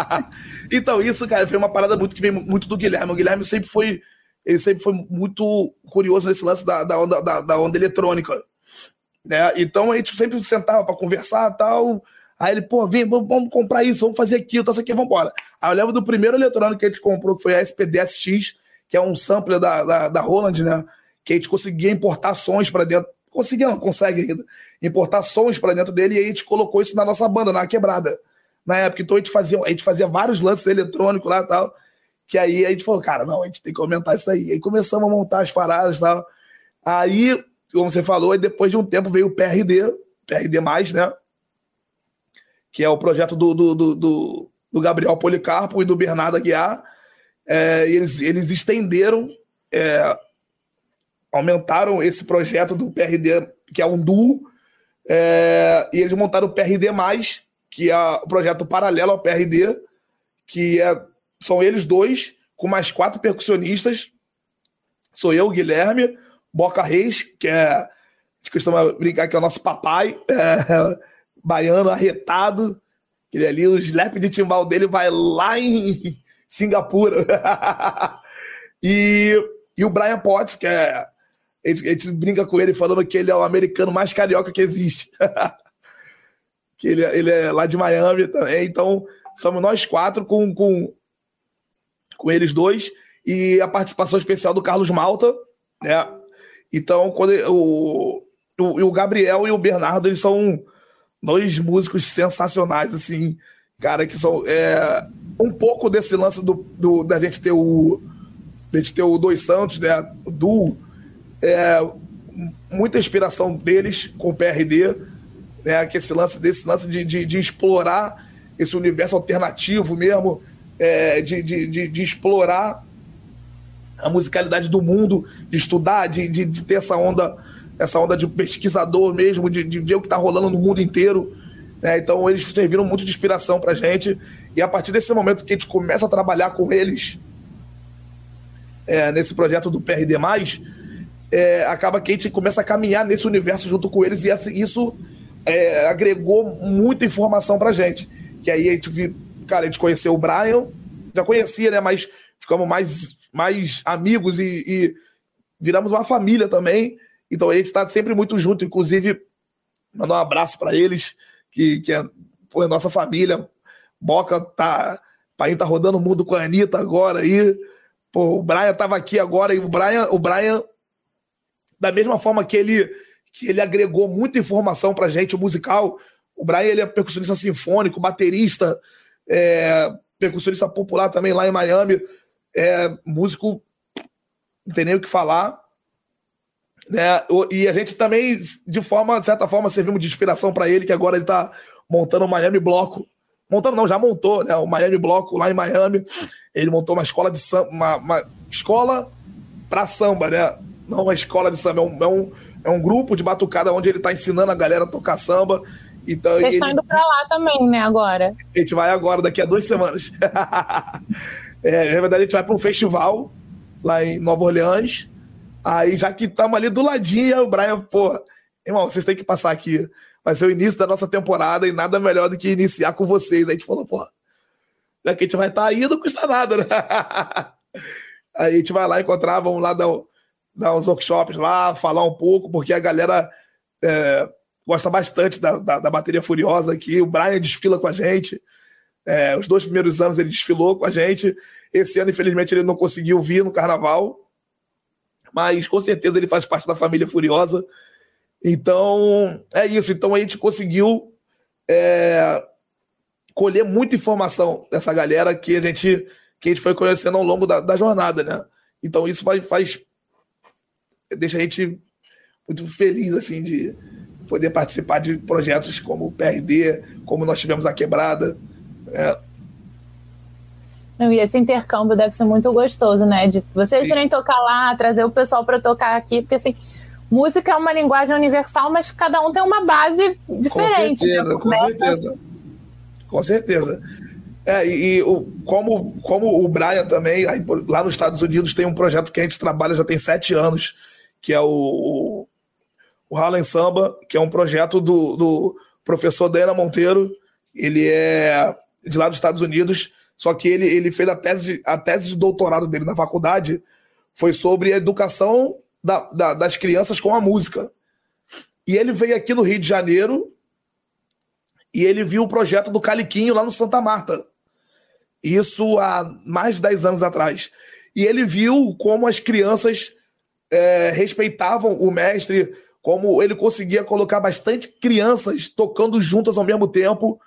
então, isso, cara, foi uma parada muito que veio muito do Guilherme. O Guilherme sempre foi, ele sempre foi muito curioso nesse lance da, da, onda, da, da onda eletrônica né? Então a gente sempre sentava para conversar tal. Aí ele, pô, vem, vamos comprar isso, vamos fazer aquilo, tá, isso aqui, vamos embora. Aí eu lembro do primeiro eletrônico que a gente comprou, que foi a SPD-SX, que é um sampler da, da, da Roland, né? Que a gente conseguia importar sons para dentro. Conseguia, não consegue ainda. Importar sons para dentro dele e aí a gente colocou isso na nossa banda, na quebrada. Na época, então a gente fazia, a gente fazia vários lances eletrônicos lá e tal. Que aí a gente falou, cara, não, a gente tem que aumentar isso aí. Aí começamos a montar as paradas e tal. Aí como você falou, e depois de um tempo veio o PRD, PRD, né? Que é o projeto do, do, do, do Gabriel Policarpo e do Bernardo Aguiar. É, eles, eles estenderam, é, aumentaram esse projeto do PRD, que é um duo, é, e eles montaram o PRD, que é o projeto paralelo ao PRD, que é, são eles dois, com mais quatro percussionistas. Sou eu, Guilherme, Boca Reis, que é. A gente costuma brincar que é o nosso papai, é, baiano arretado. Ele ali, o slap de timbal dele vai lá em Singapura. e, e o Brian Potts, que é. A gente, a gente, brinca com ele falando que ele é o americano mais carioca que existe. que ele, ele é lá de Miami também. Então, somos nós quatro com, com, com eles dois. E a participação especial do Carlos Malta, né? Então, quando o, o, o Gabriel e o Bernardo, eles são dois músicos sensacionais, assim, cara, que são é, um pouco desse lance do, do, da gente ter o da gente ter o Dois Santos, né, do é, muita inspiração deles com o PRD, né, que esse lance desse lance de, de, de explorar esse universo alternativo mesmo, é, de, de, de, de explorar a musicalidade do mundo, de estudar, de, de, de ter essa onda, essa onda de pesquisador mesmo, de, de ver o que está rolando no mundo inteiro. Né? Então eles serviram muito de inspiração para gente. E a partir desse momento que a gente começa a trabalhar com eles é, nesse projeto do PRD, é, acaba que a gente começa a caminhar nesse universo junto com eles, e isso é, agregou muita informação pra gente. Que aí a gente, cara, a gente conheceu o Brian, já conhecia, né? Mas ficamos mais mais amigos e, e viramos uma família também. Então a gente está sempre muito junto, inclusive mandar um abraço para eles, que, que é pô, é nossa família. Boca tá. Pai tá rodando o mundo com a Anitta agora aí. Pô, o Brian tava aqui agora e o Brian, o Brian da mesma forma que ele que ele agregou muita informação pra gente, o musical. O Brian ele é percussionista sinfônico, baterista, é, percussionista popular também lá em Miami é músico, não tem nem o que falar. Né? E a gente também, de forma, de certa forma, servimos de inspiração para ele, que agora ele está montando o Miami Bloco. Montando, não, já montou, né? O Miami Bloco lá em Miami. Ele montou uma escola de samba, uma, uma escola para samba, né? Não uma escola de samba, é um, é um, é um grupo de batucada onde ele está ensinando a galera a tocar samba. Então, Vocês estão indo para lá também, né, agora? A gente vai agora, daqui a duas semanas. É, na verdade, a gente vai para um festival lá em Nova Orleans. Aí, já que estamos ali do ladinho, o Brian, pô, irmão, vocês têm que passar aqui. Vai ser o início da nossa temporada e nada melhor do que iniciar com vocês. Aí a gente falou, pô, já que a gente vai estar tá aí, não custa nada, né? Aí a gente vai lá encontrar, vamos lá dar, dar uns workshops lá, falar um pouco, porque a galera é, gosta bastante da, da, da, bateria furiosa aqui. O Brian desfila com a gente. É, os dois primeiros anos ele desfilou com a gente. Esse ano, infelizmente, ele não conseguiu vir no carnaval. Mas com certeza ele faz parte da família Furiosa. Então, é isso. Então a gente conseguiu é, colher muita informação dessa galera que a gente, que a gente foi conhecendo ao longo da, da jornada, né? Então isso faz, faz deixa a gente muito feliz assim de poder participar de projetos como o PRD, como nós tivemos a Quebrada. Né? E esse intercâmbio deve ser muito gostoso, né? De vocês irem tocar lá, trazer o pessoal para tocar aqui, porque assim, música é uma linguagem universal, mas cada um tem uma base diferente. Com certeza, né? com certeza. Com certeza. É, e, e o, como, como o Brian também, aí, lá nos Estados Unidos, tem um projeto que a gente trabalha já tem sete anos, que é o, o, o Harlem Samba, que é um projeto do, do professor Dana Monteiro. Ele é de lá dos Estados Unidos, só que ele, ele fez a tese, a tese de doutorado dele na faculdade foi sobre a educação da, da, das crianças com a música. E ele veio aqui no Rio de Janeiro e ele viu o projeto do Caliquinho lá no Santa Marta. Isso há mais de 10 anos atrás. E ele viu como as crianças é, respeitavam o mestre, como ele conseguia colocar bastante crianças tocando juntas ao mesmo tempo.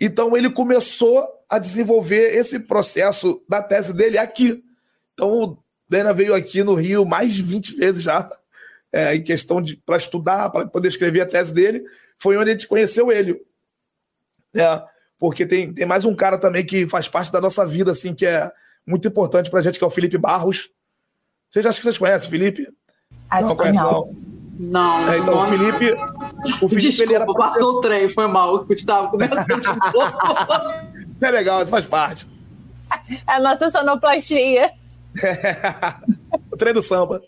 Então ele começou a desenvolver esse processo da tese dele aqui. Então o Dana veio aqui no Rio mais de 20 vezes já, é, em questão de para estudar, para poder escrever a tese dele. Foi onde a gente conheceu ele. É, porque tem, tem mais um cara também que faz parte da nossa vida, assim, que é muito importante pra gente, que é o Felipe Barros. Vocês acham que vocês conhecem Felipe? Acho não, conhece, não. não. Não. É, então, o Felipe. O Felipe Desculpa, ele era passou o trem, foi mal. Eu estava começando de É legal, isso faz parte. É a nossa sonoplastia. o trem do samba.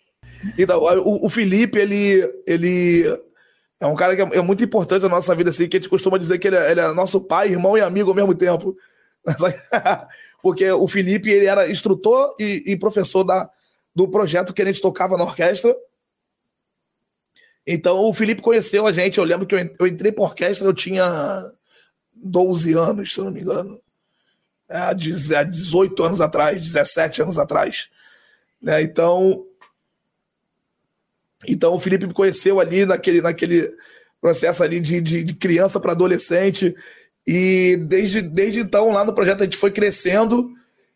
Então, o, o, Felipe, ele, ele é um cara que é, é, muito importante na nossa vida, assim, que a gente costuma dizer que ele é, ele é nosso pai, irmão e amigo ao mesmo tempo. Porque o Felipe, ele era instrutor e, e professor da, do projeto que a gente tocava na orquestra. Então o Felipe conheceu a gente. Eu lembro que eu, entrei para orquestra, eu tinha 12 anos, se eu não me engano. É, há 18 anos atrás, 17 anos atrás. Né? Então, então o Felipe me conheceu ali naquele, naquele processo ali de, de, de criança para adolescente. E desde, desde então, lá no projeto, a gente foi crescendo.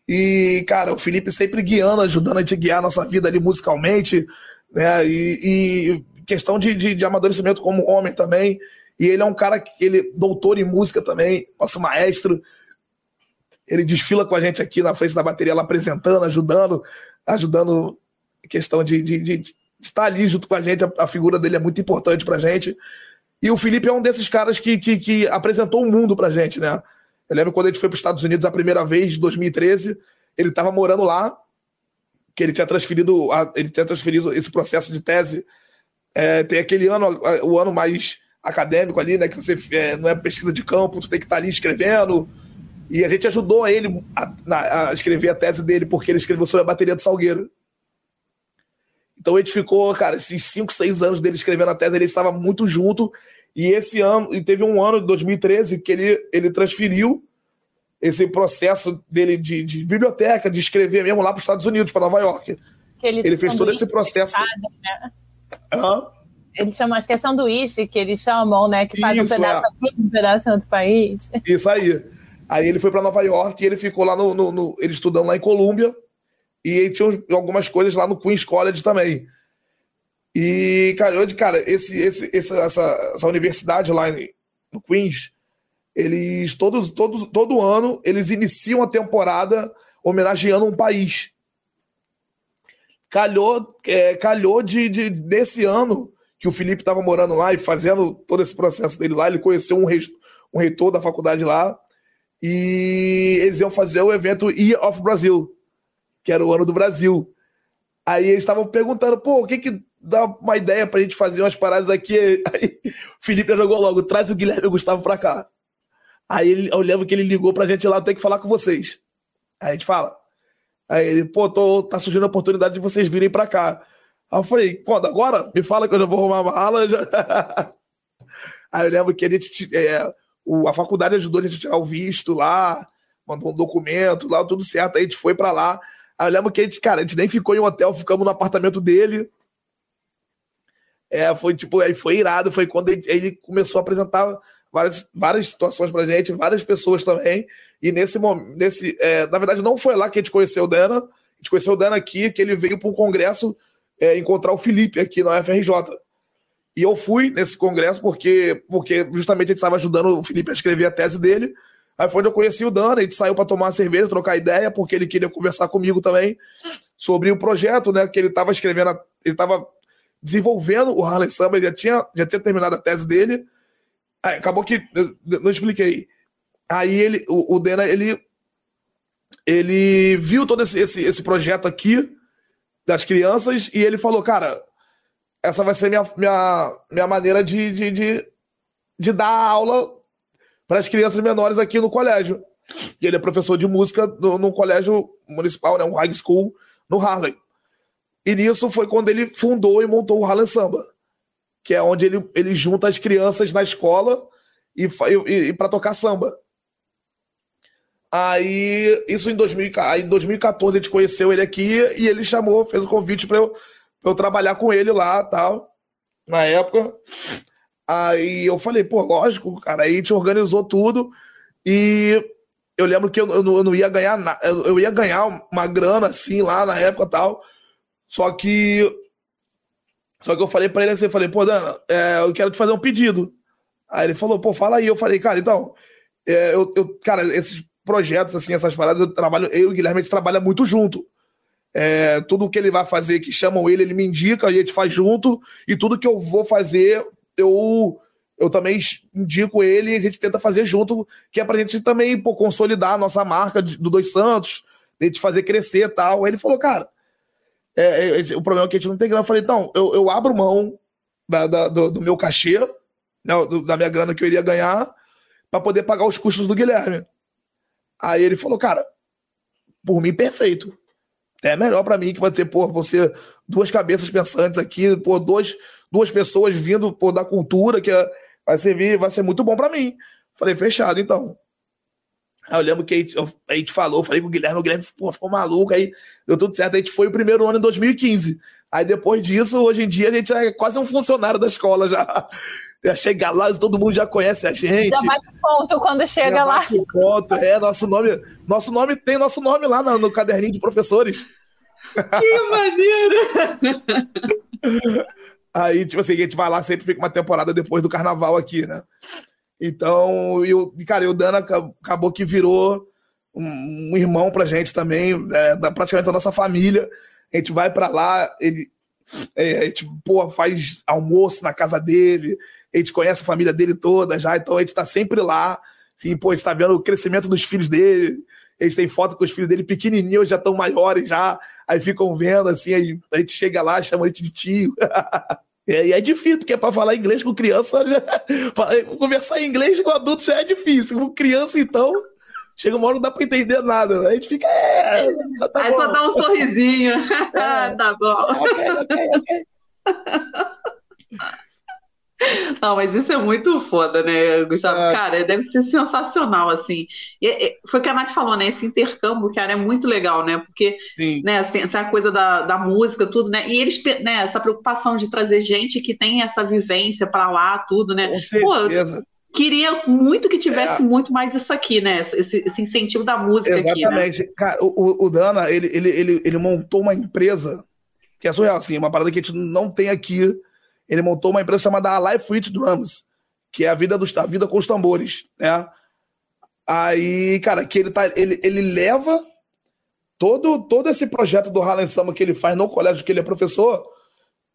E, cara, o Felipe sempre guiando, ajudando a gente a guiar a nossa vida ali musicalmente, né? E questão de, de, de, amadurecimento como homem também. E ele é um cara ele doutor em música também, nosso maestro. Ele desfila com a gente aqui na frente da bateria, lá apresentando, ajudando, ajudando questão de, de, de estar ali junto com a gente. A, a, figura dele é muito importante pra gente. E o Felipe é um desses caras que, que, que apresentou o mundo pra gente, né? Eu lembro quando a gente foi para os Estados Unidos a primeira vez, em 2013, ele estava morando lá, que ele tinha transferido, ele tinha transferido esse processo de tese. É, tem aquele ano, o ano mais acadêmico ali, né? Que você é, não é pesquisa de campo, tu tem que estar tá ali escrevendo. E a gente ajudou ele a, a, escrever a tese dele, porque ele escreveu sobre a bateria do Salgueiro. Então a gente ficou, cara, esses 5, 6 anos dele escrevendo a tese, ele estava muito junto. E esse ano, e teve um ano, 2013, que ele, ele transferiu esse processo dele de, de biblioteca, de escrever mesmo lá para os Estados Unidos, para Nova York. ele, ele fez todo esse processo. Né? Uhum. Eles chamam, acho que é sanduíche que eles chamam, né? Que faz Isso, um pedaço é. aqui, um pedaço em outro país. Isso aí. Aí ele foi para Nova York e ele ficou lá no, no, no, ele estudando lá em Colômbia e ele tinha algumas coisas lá no Queen's College também. E, cara, de cara, esse, esse, essa, essa universidade lá no Queens, eles todos, todos, todo ano eles iniciam a temporada homenageando um país. Calhou, é, calhou de, de, desse ano que o Felipe estava morando lá e fazendo todo esse processo dele lá, ele conheceu um, um reitor da faculdade lá e eles iam fazer o evento Year of Brazil, que era o ano do Brasil. Aí eles estavam perguntando, pô, o que que dá uma ideia pra gente fazer umas paradas aqui. Aí o Felipe jogou logo, traz o Guilherme e o Gustavo pra cá. Aí eu lembro que ele ligou pra gente lá, tem que falar com vocês. Aí a gente fala. Aí ele, pô, tô, tá surgindo a oportunidade de vocês virem pra cá. Aí eu falei, quando? Agora? Me fala que eu já vou arrumar a mala. Já... Aí eu lembro que a gente, é, o, a faculdade ajudou a gente a tirar o visto lá, mandou um documento lá, tudo certo. Aí a gente foi pra lá. Aí eu lembro que a gente, cara, a gente nem ficou em um hotel, ficamos no apartamento dele. É, foi tipo, aí foi irado, foi quando ele, ele começou a apresentar várias, várias situações pra gente, várias pessoas também. E nesse momento, nesse, é, na verdade, não foi lá que a gente conheceu o Dana, a gente conheceu o Dana aqui, que ele veio para um congresso é, encontrar o Felipe aqui na UFRJ. E eu fui nesse congresso porque, porque justamente a gente estava ajudando o Felipe a escrever a tese dele. Aí foi onde eu conheci o Dana, a gente saiu para tomar uma cerveja, trocar ideia, porque ele queria conversar comigo também sobre o projeto, né? Que ele estava escrevendo, ele estava desenvolvendo o Harley Samba, ele já tinha, já tinha terminado a tese dele. Aí, acabou que. Não expliquei. Aí ele, o, o Dana, ele, ele viu todo esse, esse, esse projeto aqui das crianças e ele falou, cara, essa vai ser minha, minha, minha maneira de, de, de, de dar aula para as crianças menores aqui no colégio. E ele é professor de música no, no colégio municipal, né, um high school no Harlem. E nisso foi quando ele fundou e montou o Harlem Samba, que é onde ele, ele junta as crianças na escola e, e, e para tocar samba. Aí, isso em, 2000, aí, em 2014 a gente conheceu ele aqui e ele chamou, fez o convite para eu, eu trabalhar com ele lá tal, na época. Aí eu falei, pô, lógico, cara. Aí a gente organizou tudo e eu lembro que eu, eu, eu não ia ganhar nada. Eu ia ganhar uma grana assim lá na época tal. Só que. Só que eu falei pra ele assim, eu falei, pô, Dana, é, eu quero te fazer um pedido. Aí ele falou, pô, fala aí. Eu falei, cara, então, é, eu, eu, cara, esses projetos, assim, essas paradas, eu trabalho, eu e o Guilherme, a gente trabalha muito junto. É, tudo que ele vai fazer, que chamam ele, ele me indica, a gente faz junto, e tudo que eu vou fazer, eu eu também indico ele e a gente tenta fazer junto, que é pra gente também pô, consolidar a nossa marca do Dois Santos, a gente fazer crescer e tal. Aí ele falou, cara, é, é, o problema é que a gente não tem grana. Eu falei, então, eu, eu abro mão da, da, do, do, meu cachê, né, do, da minha grana que eu iria ganhar, para poder pagar os custos do Guilherme. Aí ele falou, cara, por mim, perfeito. É melhor para mim que vai ter, pô, você, duas cabeças pensantes aqui, pô, dois, duas pessoas vindo, pô, da cultura, que é, vai servir, vai ser muito bom para mim. Falei, fechado, então. Aí eu lembro que a gente, a gente falou, falei com o Guilherme, o Guilherme pô, ficou maluco, aí deu tudo certo. A gente foi o primeiro ano em 2015. Aí depois disso, hoje em dia, a gente é quase um funcionário da escola já. Já chega lá, todo mundo já conhece a gente. Já bate ponto quando chega já lá. Bate ponto, é, nosso nome, nosso nome tem nosso nome lá no, no caderninho de professores. Que maneiro! Aí, tipo assim, a gente vai lá, sempre fica uma temporada depois do carnaval aqui, né? Então, eu, cara, e o Dana acabou que virou um, irmão pra gente também, é, da, praticamente a nossa família. A gente vai para lá, ele é, a gente, pô, faz almoço na casa dele, a gente conhece a família dele toda já, então a gente tá sempre lá. Assim, pô, a gente tá vendo o crescimento dos filhos dele. Gente tem foto com os filhos dele pequenininhos, já estão maiores já. Aí ficam vendo, assim, aí a gente chega lá, chama a gente de tio. É, e é difícil, porque é para falar inglês com criança, já, conversar em inglês com adulto já é difícil. Com criança, então, chega uma hora não dá para entender nada. Aí a gente fica. É, tá Aí bom. só dá um sorrisinho. É, tá bom. Ok, ok, ok. Não, mas isso é muito foda, né, Gustavo? É. Cara, deve ser sensacional, assim. E, foi o que a Nath falou, né? Esse intercâmbio, cara, é muito legal, né? Porque né, tem essa coisa da, da música, tudo, né? E eles, né, essa preocupação de trazer gente que tem essa vivência para lá, tudo, né? Com certeza. Pô, queria muito que tivesse é. muito mais isso aqui, né? Esse, esse incentivo da música Exatamente. aqui, né? Cara, o, o Dana, ele, ele, ele, ele montou uma empresa que é surreal, assim, uma parada que a gente não tem aqui ele montou uma empresa chamada Alive with Drums, que é a vida, dos, a vida com os tambores, né? Aí, cara, que ele, tá, ele, ele leva todo, todo esse projeto do Harlem Samba que ele faz no colégio que ele é professor,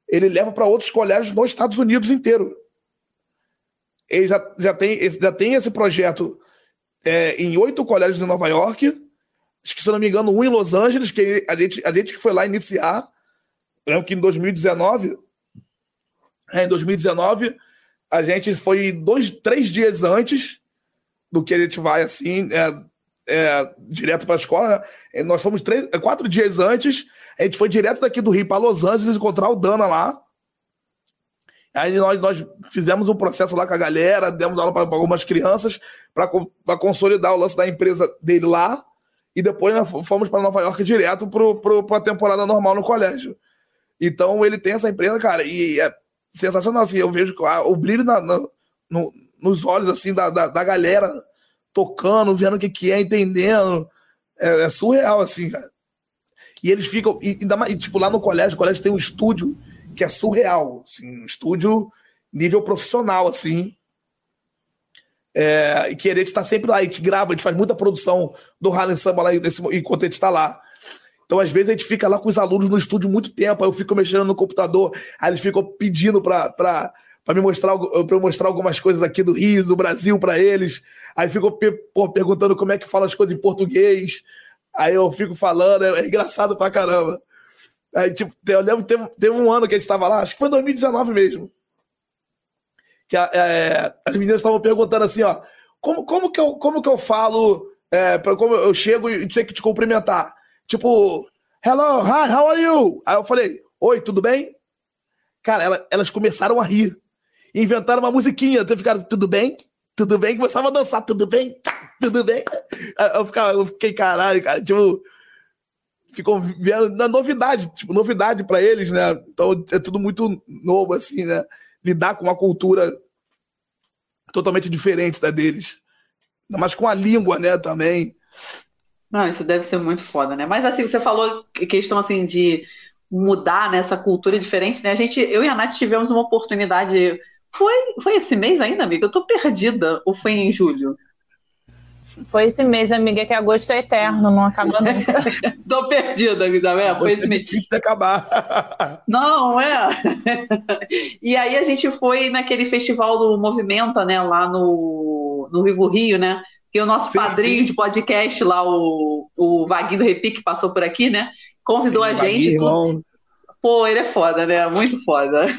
ele leva para outros colégios nos Estados Unidos inteiro. Ele já, já, tem, já tem esse projeto é, em oito colégios em Nova York, acho que se não me engano, um em Los Angeles, que a gente, a gente que foi lá iniciar. Lembro que em 2019 é, em 2019, a gente foi dois, três dias antes do que a gente vai, assim, é, é, direto para a escola. Né? Nós fomos três, quatro dias antes, a gente foi direto daqui do Rio para Los Angeles encontrar o Dana lá. Aí nós, nós fizemos um processo lá com a galera, demos aula para algumas crianças para consolidar o lance da empresa dele lá. E depois nós fomos para Nova York direto para a temporada normal no colégio. Então ele tem essa empresa, cara, e é sensacional. Assim, eu vejo o brilho na, na, no, nos olhos assim da, da, da, galera tocando, vendo o que, que é, entendendo. É, é surreal, assim, cara. E eles ficam. E, e, tipo, lá no colégio, o colégio tem um estúdio que é surreal. Assim, um estúdio nível profissional, assim. É, e que a gente está sempre lá, a gente grava, a gente faz muita produção do Harlem Samba lá enquanto a gente está lá. Então, às vezes, a gente fica lá com os alunos no estúdio muito tempo, aí eu fico mexendo no computador, aí eles ficam pedindo para me mostrar, pra mostrar algumas coisas aqui do Rio, do Brasil para eles. Aí ficam perguntando como é que fala as coisas em português. Aí eu fico falando, é, é engraçado pra caramba. Aí, tipo, eu lembro teve, um ano que a gente estava lá, acho que foi em 2019 mesmo. Que a, é, as meninas estavam perguntando assim, ó, como, como, que, eu, como que eu falo, é, como eu chego e tenho que te cumprimentar? Tipo, hello, hi, how are you? Aí eu falei, oi, tudo bem? Cara, ela, elas começaram a rir. Inventaram uma musiquinha, então ficaram, tudo bem? Tudo bem? Começava a dançar, tudo bem? Tudo bem? Eu, ficava, eu fiquei, caralho, cara, tipo ficam vendo na novidade, tipo, novidade para eles, né? Então é tudo muito novo, assim, né? Lidar com uma cultura totalmente diferente da deles. Mas com a língua, né, também. Não, isso deve ser muito foda, né? Mas assim, você falou questão assim de mudar nessa né, cultura diferente, né? A gente, eu e a Nath tivemos uma oportunidade. Foi, foi esse mês ainda, amiga? Eu tô perdida. Ou foi em julho? Foi esse mês, amiga, que agosto é eterno, não acaba nunca. Tô perdida, Isabel. Foi esse é mês. difícil de acabar. Não, é. e aí a gente foi naquele festival do Movimenta, né, lá no, no Vivo Rio, né? Que o nosso sim, padrinho sim. de podcast lá, o, o Vaguinho do Repique, passou por aqui, né? Convidou sim, a gente. Pô, ele é foda, né? Muito foda.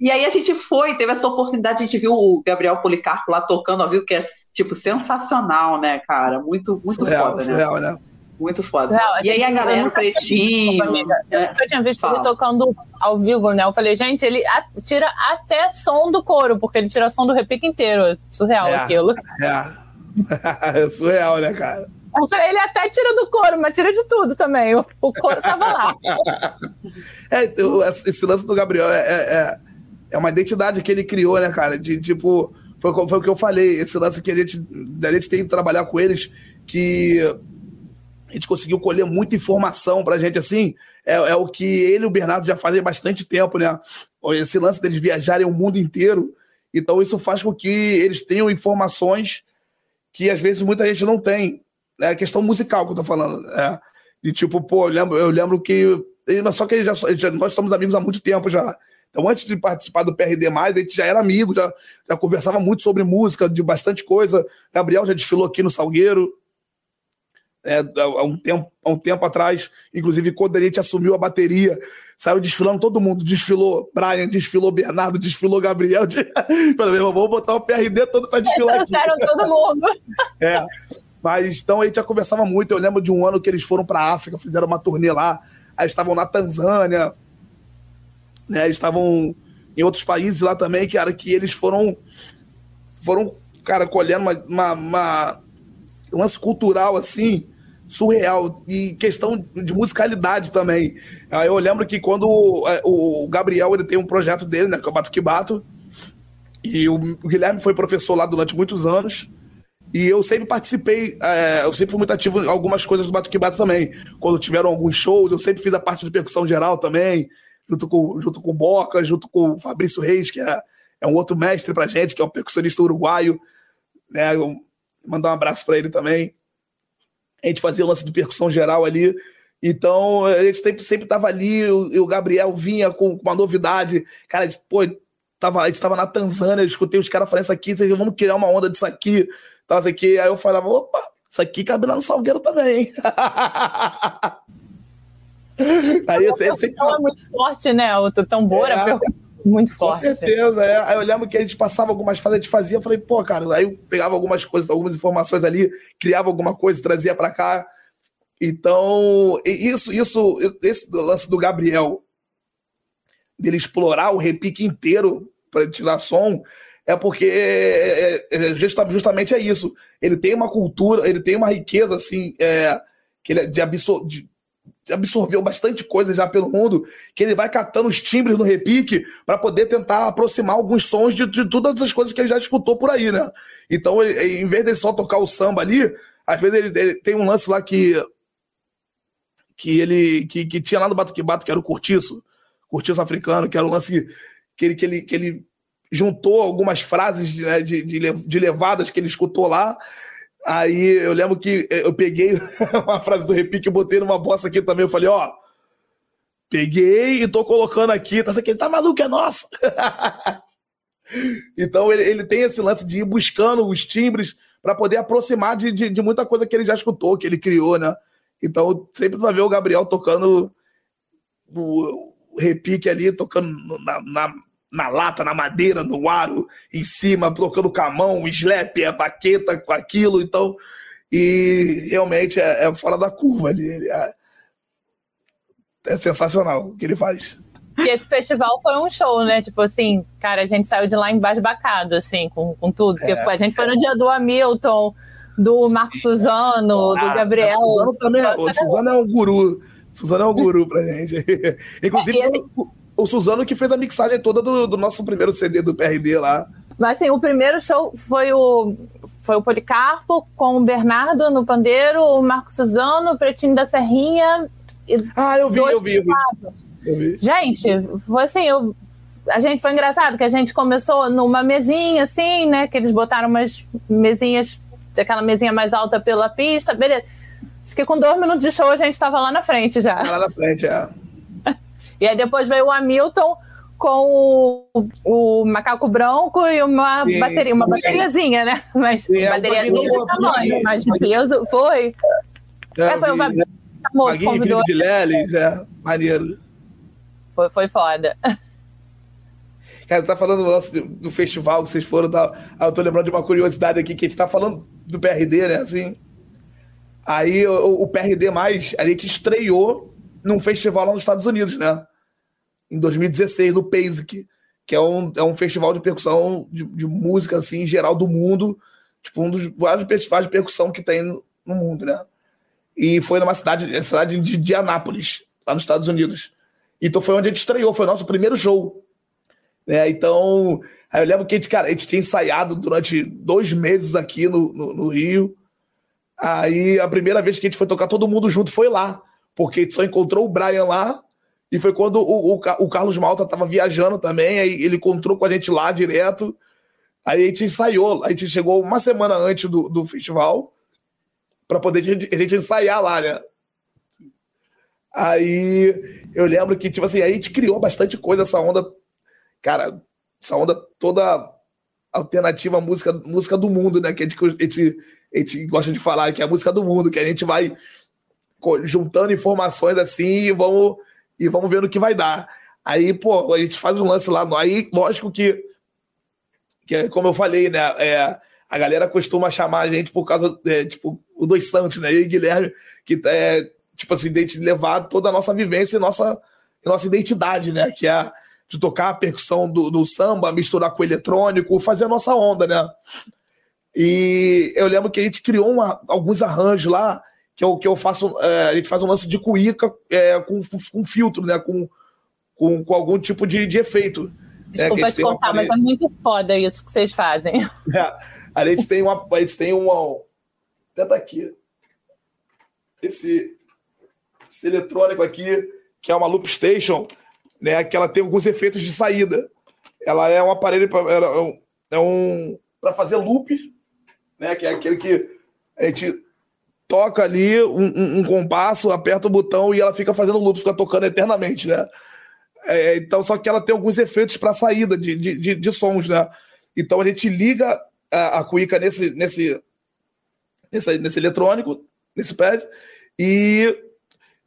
E aí a gente foi, teve essa oportunidade, a gente viu o Gabriel Policarpo lá tocando, ó, viu que é, tipo, sensacional, né, cara? Muito, muito surreal, foda, surreal, né? né? Muito foda. E aí a galera pretinho. É, eu tinha visto Fala. ele tocando ao vivo, né? Eu falei, gente, ele tira até som do coro, porque ele tira som do repique inteiro. Surreal é, aquilo. É. é surreal, né, cara? Ele até tira do couro, mas tira de tudo também. O, o couro tava lá. é, esse lance do Gabriel é, é, é, uma identidade que ele criou, né, cara? De tipo. Foi, foi o que eu falei, esse lance que a gente, a gente tem que trabalhar com eles, que a gente conseguiu colher muita informação pra gente, assim, é, é o que ele e o Bernardo já fazem bastante tempo, né? Esse lance deles viajarem o mundo inteiro. Então, isso faz com que eles tenham informações que às vezes muita gente não tem é a questão musical que eu tô falando. É. E tipo, pô, eu lembro, eu lembro que. Só que já, já, nós somos amigos há muito tempo já. Então, antes de participar do PRD, a gente já era amigo, já, já conversava muito sobre música, de bastante coisa. Gabriel já desfilou aqui no Salgueiro. É, há, um tempo, há um tempo atrás, inclusive quando a gente assumiu a bateria, saiu desfilando todo mundo. Desfilou Brian, desfilou Bernardo, desfilou Gabriel. De... Vamos botar o PRD todo para desfilar. Eles aqui. todo mundo. É. Mas então a gente já conversava muito. Eu lembro de um ano que eles foram para a África, fizeram uma turnê lá. Aí estavam na Tanzânia, né? Estavam em outros países lá também, cara, que eles foram, foram cara, colhendo uma, uma, uma um lance cultural assim, surreal. E questão de musicalidade também. Aí eu lembro que quando é, o Gabriel ele tem um projeto dele, né? Que é o Bato Bato. E o Guilherme foi professor lá durante muitos anos. E eu sempre participei, é, eu sempre fui muito ativo em algumas coisas do Batuque Bato também. Quando tiveram alguns shows, eu sempre fiz a parte de percussão geral também, junto com, junto com o Boca, junto com o Fabrício Reis, que é, é um outro mestre pra gente, que é um percussionista uruguaio. Né? Eu, mandar um abraço para ele também. A gente fazia o lance de percussão geral ali. Então, a gente sempre, sempre tava ali, e o Gabriel vinha com uma novidade. Cara, a gente, pô, tava, a gente tava na Tanzânia, eu escutei os caras falando isso aqui, vamos criar uma onda disso aqui tal, que, aí eu falava, opa, isso aqui cabe lá no Salgueiro também. aí eu, eu sempre... é muito forte, né? O tambor, é. Muito Com forte. certeza, é. Aí eu lembro que a gente passava algumas fases, a gente fazia, eu falei, pô, cara, aí eu pegava algumas coisas, algumas informações ali, criava alguma coisa, trazia pra cá. Então, isso, isso, esse lance do Gabriel, dele explorar o repique inteiro para tirar som, é porque é, é, é, justa- justamente é isso. Ele tem uma cultura, ele tem uma riqueza, assim, é, que ele é de, absor de absorveu bastante coisa já pelo mundo, que ele vai catando os timbres no repique para poder tentar aproximar alguns sons de, de todas as coisas que ele já escutou por aí, né? Então, ele, em vez de só tocar o samba ali, às vezes ele, ele tem um lance lá que que ele que, que tinha lá no Batuque Bato, que era o cortiço, cortiço africano, que era um lance que ele, que ele, que ele juntou algumas frases né, de, de, de levadas que ele escutou lá. Aí eu lembro que eu peguei uma frase do repique e botei numa bossa aqui também. Eu falei, ó, peguei e tô colocando aqui. Tá, aqui, tá maluco, é nosso. então ele, ele tem esse lance de ir buscando os timbres para poder aproximar de, de, de muita coisa que ele já escutou, que ele criou, né? Então sempre vai ver o Gabriel tocando o, o repique ali, tocando na, na, na lata, na madeira, no aro, em cima, tocando com a mão, o slap, a baqueta com aquilo, então. E realmente é, é fora da curva ali. É, é sensacional o que ele faz. E esse festival foi um show, né? Tipo assim, cara, a gente saiu de lá embasbacado, assim, com, com tudo. É. foi- a gente foi no dia do Hamilton, do Marco Suzano, do Ah, Gabriel. a Suzano também é, o Suzano é um guru. Suzano é um guru pra gente. Inclusive, É, e ele- o, Suzano que fez a mixagem toda do, do nosso primeiro CD do PRD lá. Mas assim, o primeiro show foi o, foi o Policarpo com o Bernardo no pandeiro, o Marco Suzano, o Pretinho da Serrinha. e Ah, eu vi, eu vi, eu vi. teclados. Eu vi. Gente, foi assim, eu, a gente foi engraçado que a gente começou numa mesinha assim, né? Que eles botaram umas mesinhas, aquela mesinha mais alta pela pista, beleza. Acho que com dois minutos de show a gente estava lá na frente já. Lá na frente, é. E aí depois veio o Hamilton com o, o macaco branco e uma Sim. bateria, uma bateriazinha, né? Mas Sim, é, de o tamanho, mas de peso foi. É, foi o vi, Vaguinho. né? Convidou. De Leles, é. Maneiro. Foi, foi foda. Cara, tá falando do lance do, festival que vocês foram tal. Aí eu tô lembrando de uma curiosidade aqui, que a gente tá falando do PRD, né? Assim. Aí o, o PRD, mais, a gente estreou num festival lá nos Estados Unidos, né? Em 2016, no PASIC, que é um, é um festival de percussão, de, de música, assim, em geral do mundo. Tipo, um dos vários festivais de percussão que tem no, no mundo, né? E foi numa cidade, a cidade de Indianápolis, lá nos Estados Unidos. Então foi onde a gente estreou, foi o nosso primeiro show. Né? Então, eu lembro que a gente, cara, a gente tinha ensaiado durante dois meses aqui no, no, no Rio. Aí a primeira vez que a gente foi tocar todo mundo junto foi lá, porque só encontrou o Brian lá. E foi quando o, o, o Carlos Malta tava viajando também, aí ele encontrou com a gente lá direto. Aí a gente ensaiou, a gente chegou uma semana antes do, do festival para poder a gente, ensaiar lá, né? Aí eu lembro que, tipo assim, aí a gente criou bastante coisa, essa onda, cara, essa onda toda alternativa, música, música do mundo, né? Que a gente, a, gente, a gente gosta de falar, que é a música do mundo, que a gente vai juntando informações assim e vamos, e vamos vendo o que vai dar. Aí, pô, a gente faz um lance lá. Aí, lógico que, que é como eu falei, né? É, a galera costuma chamar a gente por causa, é, tipo, o Dois Santos, né? Eu e o Guilherme, que é, tipo assim, de levar toda a nossa vivência e nossa, nossa identidade, né? Que é de tocar a percussão do, do samba, misturar com o eletrônico, fazer a nossa onda, né? E eu lembro que a gente criou uma- alguns arranjos lá, que eu, que eu faço, é, a gente faz um lance de cuíca é, com, com filtro, né? Com, com, com algum tipo de, de efeito. a Desculpa te contar, mas é muito foda isso que vocês fazem. é, a gente tem uma. A gente tem uma. Tenta aqui. Esse, esse eletrônico aqui, que é uma Loop Station, né? Que ela tem alguns efeitos de saída. Ela é um aparelho para é um, é um, fazer loop, né? Que é aquele que a gente toca ali um, um- um compasso, aperta o botão e ela fica fazendo loop, fica tocando eternamente, né? É, então, só que ela tem alguns efeitos para saída de, de, de, de sons, né? Então a gente liga a, a cuíca nesse, nesse, nesse, nesse eletrônico, nesse pad, e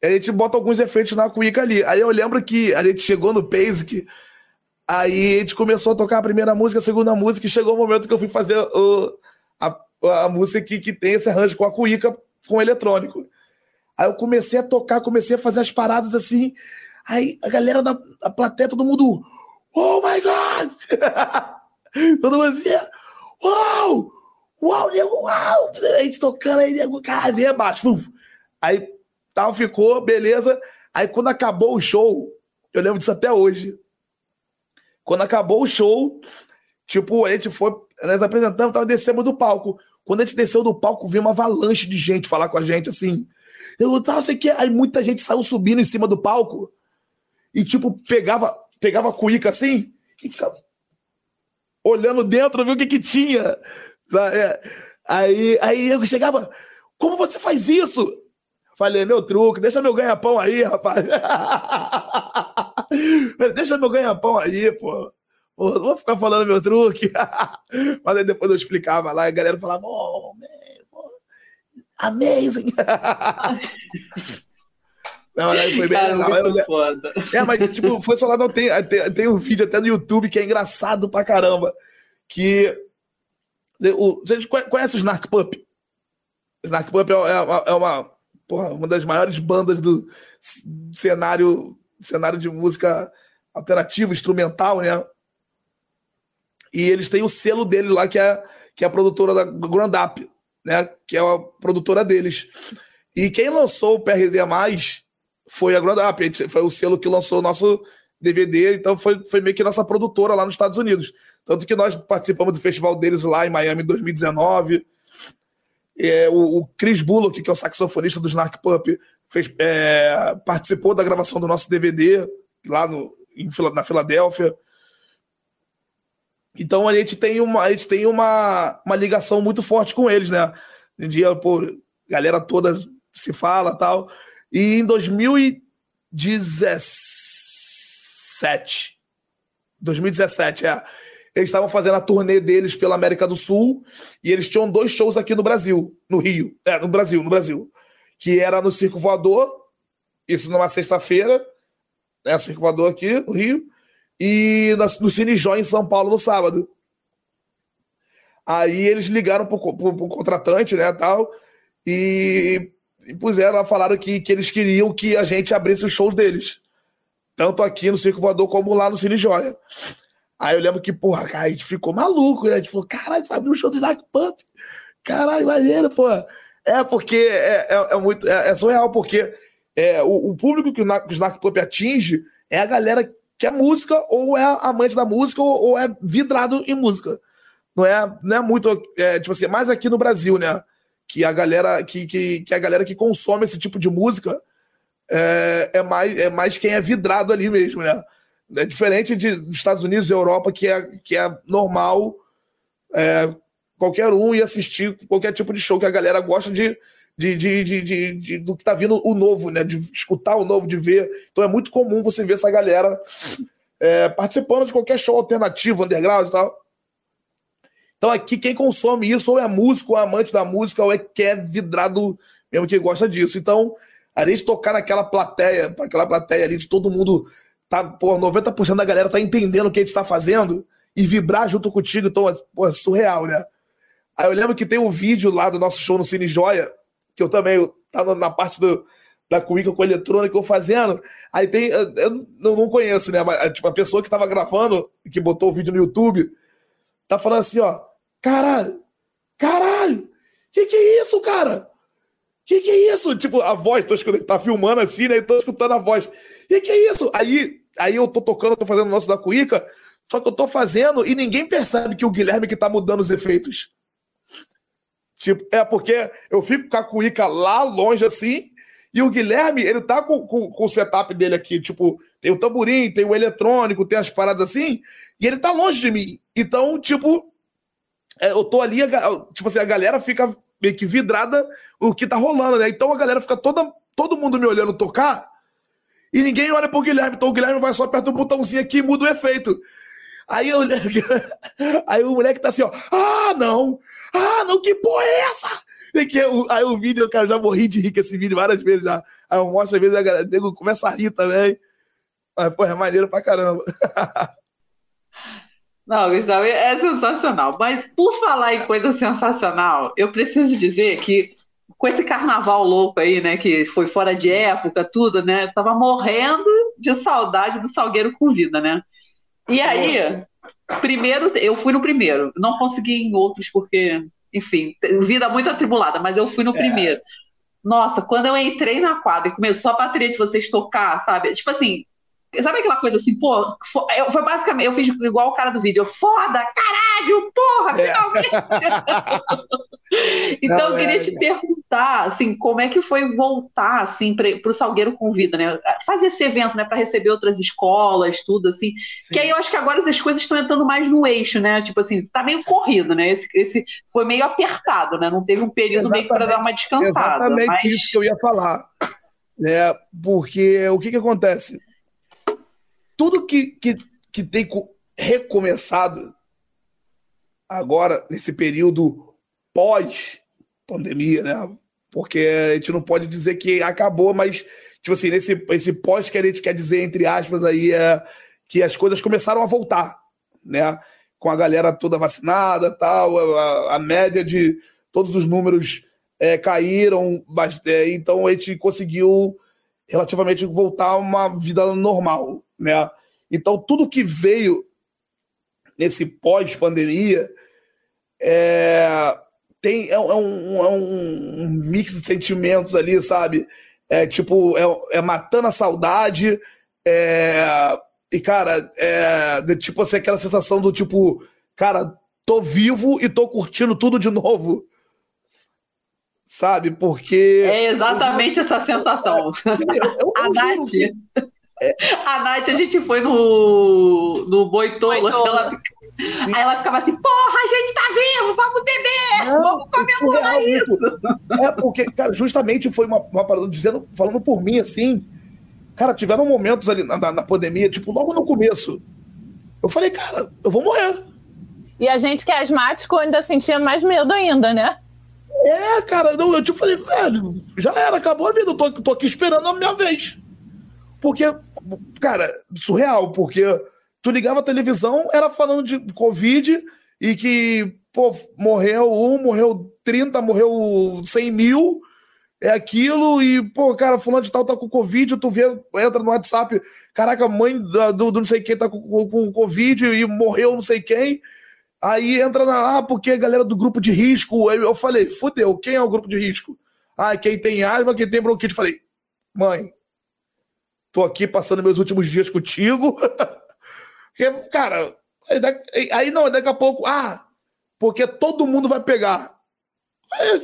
a gente bota alguns efeitos na cuíca ali. Aí eu lembro que a gente chegou no Basic, Aí a gente começou a tocar a primeira música, a segunda música, e chegou o momento que eu fui fazer o, a, a música que, que tem esse arranjo com a cuíca com eletrônico. Aí eu comecei a tocar, comecei a fazer as paradas assim. Aí a galera da, da plateia, todo mundo. Oh my God! todo mundo assim, uau! Uau, nego, uau! A gente tocando aí, nego, vem abaixo. Aí tal, ficou, beleza. Aí quando acabou o show, eu lembro disso até hoje. Quando acabou o show, tipo, a gente foi, nós apresentamos, tava descendo do palco. Quando a gente desceu do palco, veio uma avalanche de gente falar com a gente, assim. Eu tava, sei que. Aí muita gente saiu subindo em cima do palco e, tipo, pegava, pegava a cuíca assim e ficava olhando dentro, viu o que que tinha. É. Aí, aí eu chegava, como você faz isso? Falei, meu truque, deixa meu ganha-pão aí, rapaz. deixa meu ganha-pão aí, pô. Não vou ficar falando meu truque. Mas aí depois eu explicava lá e a galera falava, oh, man, pô, amazing. Não, aí foi bem Cara, legal. Eu- é, mas tipo, foi só lá, não tem, tem, tem um vídeo até no YouTube que é engraçado pra caramba. Que. O, vocês conhe- conhecem o Snark Pup? Snark Pup é, é uma, é uma, porra, uma das maiores bandas do cenário, cenário de música alternativa, instrumental, né? E eles têm o selo dele lá, que é, que é a produtora da Grand Up, né? Que é a produtora deles. E quem lançou o PRD foi a Grand Up, a gente- foi o selo que lançou o nosso DVD, então foi, foi meio que nossa produtora lá nos Estados Unidos. Tanto que nós participamos do festival deles lá em Miami em 2019. É, o, o Chris Bullock, que é o saxofonista do Snark Pup, fez, é, participou da gravação do nosso DVD lá no, em, na Filadélfia. Então a gente tem uma, a gente tem uma, uma ligação muito forte com eles, né? Um dia, pô, galera toda se fala tal. E em 2017, 2017, é, eles estavam fazendo a turnê deles pela América do Sul e eles tinham dois shows aqui no Brasil, no Rio, é, no Brasil, no Brasil, que era no Circo Voador, isso numa sexta-feira, né, Circo Voador aqui no Rio, e no Cine Joy em São Paulo no sábado. Aí eles ligaram pro, pro, pro contratante, né, tal, e, e puseram falaram que, que eles queriam que a gente abrisse os shows deles. Tanto aqui no Circo Voador como lá no Cine Joia. Aí eu lembro que, porra, cara, a gente ficou maluco, né? A gente falou, caralho, vai abrir um show do Dark Pump. Caralho, maneiro, pô. É porque é, é, é muito. É, é surreal, porque é, o, o público que o, que o Snark Pump atinge é a galera que é música, ou é amante da música, ou, ou é vidrado em música. Não é, não é muito, é, tipo assim, mais aqui no Brasil, né? Que a galera que, que, que a galera que consome esse tipo de música é, é, mais, é mais quem é vidrado ali mesmo, né? É diferente de, dos Estados Unidos e Europa, que é, que é normal é, qualquer um ir assistir qualquer tipo de show que a galera gosta de, de, de, de, de- do que tá vindo o novo, né? De escutar o novo, de ver. Então é muito comum você ver essa galera é, participando de qualquer show alternativo, underground e tal. Então aqui quem consome isso ou é músico, ou é amante da música, ou é que é vidrado mesmo que gosta disso. Então, a gente tocar naquela plateia, aquela plateia ali de todo mundo, tá, pô, 90% da galera tá entendendo o que a gente tá fazendo e vibrar junto contigo, então, é, pô, é surreal, né? Aí eu lembro que tem um vídeo lá do nosso show no Cine Joia, que eu também tá na parte do, da cuíca com eletrônica eu fazendo. Aí tem, eu, eu não, conheço, né? Mas tipo, a pessoa que tava gravando, que botou o vídeo no YouTube, tá falando assim, ó, caralho, caralho, que que é isso, cara? Que que é isso? Tipo, a voz, tô escutando, tá filmando assim, né? E tô escutando a voz. Que que é isso? Aí, aí eu tô tocando, tô fazendo o nosso da cuíca, só que eu tô fazendo e ninguém percebe que o Guilherme que tá mudando os efeitos. Tipo, é porque eu fico com a cuíca lá longe assim, e o Guilherme, ele tá com, com, com o setup dele aqui, tipo, tem o tamborim, tem o eletrônico, tem as paradas assim, e ele tá longe de mim. Então, tipo, é, eu tô ali, tipo assim, a galera fica meio que vidrada no que tá rolando, né? Então a galera fica toda, todo mundo me olhando tocar, e ninguém olha pro Guilherme, então o Guilherme vai só aperta o botãozinho aqui e muda o efeito. Aí, eu, aí o moleque tá assim, ó. Ah, não! Ah, não, que porra é essa? E que o- aí o vídeo, cara, já morri de rir com esse vídeo várias vezes já. Aí eu mostro, às vezes a galera nego começa a rir também. Mas, porra, é maneiro pra caramba. Não, Gustavo, é sensacional. Mas por falar em coisa sensacional, eu preciso dizer que com esse carnaval louco aí, né, que foi fora de época, tudo, né, tava morrendo de saudade do Salgueiro com vida, né? E aí, primeiro, eu fui no primeiro, não consegui em outros porque, enfim, vida muito atribulada, mas eu fui no é. primeiro. Nossa, quando eu entrei na quadra e começou a bateria de vocês tocar, sabe? Tipo assim, Sabe aquela coisa assim, pô, eu, foi basicamente, eu fiz igual o cara do vídeo, foda, caralho, porra, é. finalmente! então Não, eu queria é, te é. perguntar, assim, como é que foi voltar, assim, para o Salgueiro Convida, né? Fazer esse evento, né, para receber outras escolas, tudo, assim, Sim. que aí eu acho que agora as coisas estão entrando mais no eixo, né? Tipo assim, tá meio corrido, né? Esse, esse foi meio apertado, né? Não teve um período exatamente, meio para dar uma descansada. Exatamente mas... isso que eu ia falar, né? Porque o que que acontece? Tudo que, que, que tem recomeçado agora, nesse período pós-pandemia, né? Porque a gente não pode dizer que acabou, mas, tipo assim, nesse esse pós que a gente quer dizer, entre aspas, aí, é que as coisas começaram a voltar, né? Com a galera toda vacinada tal, a, a média de todos os números é, caíram, mas, é, então a gente conseguiu relativamente voltar a uma vida normal né? Então, tudo que veio nesse pós-pandemia é, tem, é, é, um, é um mix de sentimentos ali, sabe? É tipo, é, é matando a saudade, é, e, cara, é de, tipo assim, aquela sensação do tipo, cara, tô vivo e tô curtindo tudo de novo. Sabe? Porque. É exatamente eu, essa sensação. Eu, eu, a Nath. A Nath, a gente foi no, no Boitolo. Ela, aí ela ficava assim: porra, a gente tá vivo, vamos beber, Não, vamos comemorar isso. isso. É, porque, cara, justamente foi uma, uma parada dizendo, falando por mim assim. Cara, tiveram momentos ali na, na, na pandemia, tipo, logo no começo. Eu falei, cara, eu vou morrer. E a gente que é asmático ainda sentia mais medo ainda, né? É, cara, não, eu te falei, velho, já era, acabou a vida, eu tô, tô aqui esperando a minha vez. Porque, cara, surreal, porque tu ligava a televisão, era falando de Covid e que, pô, morreu um, morreu 30, morreu 100 mil, é aquilo, e, pô, cara, fulano de tal tá com Covid, tu vê, entra no WhatsApp, caraca, mãe do, do não sei quem tá com, com, com Covid e morreu não sei quem. Aí entra na. Ah, porque a galera do grupo de risco. Eu falei, fudeu, quem é o grupo de risco? Ah, quem tem asma, quem tem bronquite. Falei, mãe, tô aqui passando meus últimos dias contigo. porque, cara, aí, aí, não, daqui a pouco, ah, porque todo mundo vai pegar. Aí,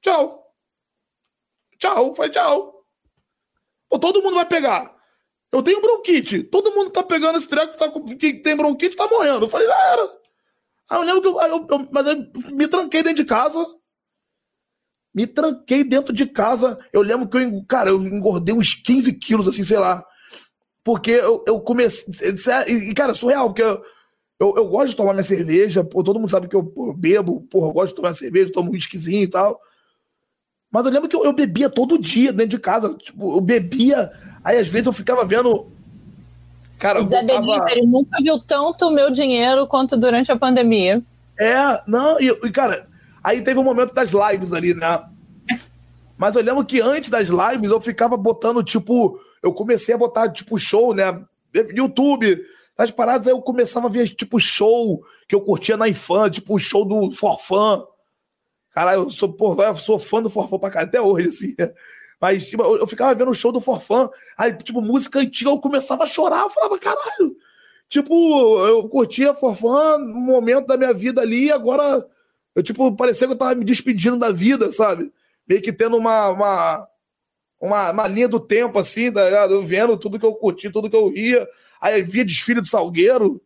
tchau. Tchau, foi tchau. Pô, todo mundo vai pegar. Eu tenho bronquite. Todo mundo tá pegando esse treco tá, que tem bronquite tá morrendo. Eu falei, já era. Aí eu lembro que eu, eu, eu, mas eu me tranquei dentro de casa. Me tranquei dentro de casa. Eu lembro que eu, cara, eu engordei uns 15 quilos, assim, sei lá. Porque eu, eu comecei. E, cara, surreal, porque eu, eu, eu, gosto de tomar minha cerveja. Pô, todo mundo sabe que eu, eu bebo, porra, eu gosto de tomar cerveja, tomo um whiskyzinho e tal. Mas eu lembro que eu, eu, bebia todo dia dentro de casa. Tipo, eu bebia. Aí às vezes eu ficava vendo. Cara, Zé. Benito, ele nunca viu tanto o meu dinheiro quanto durante a pandemia. É, não, e, e cara, Aí teve um momento das lives ali, né? Mas eu lembro que antes das lives eu ficava botando, tipo, eu comecei a botar, tipo, show, né? YouTube, as paradas, aí eu começava a ver, tipo, show que eu curtia na infância, tipo, o show do Forfã. Caralho, eu sou, porra, eu sou fã do Forfã pra cá até hoje, assim. Mas, tipo, eu, eu ficava vendo o show do Forfã, aí, tipo, música antiga, eu começava a chorar, eu falava, caralho. Tipo, eu curtia Forfã no momento da minha vida ali, agora eu, tipo, parecia que eu tava me despedindo da vida, sabe? Meio que tendo uma, uma, uma, uma linha do tempo, assim, tá ligado? Eu vendo tudo que eu curti, tudo que eu ria. Aí via desfile do Salgueiro,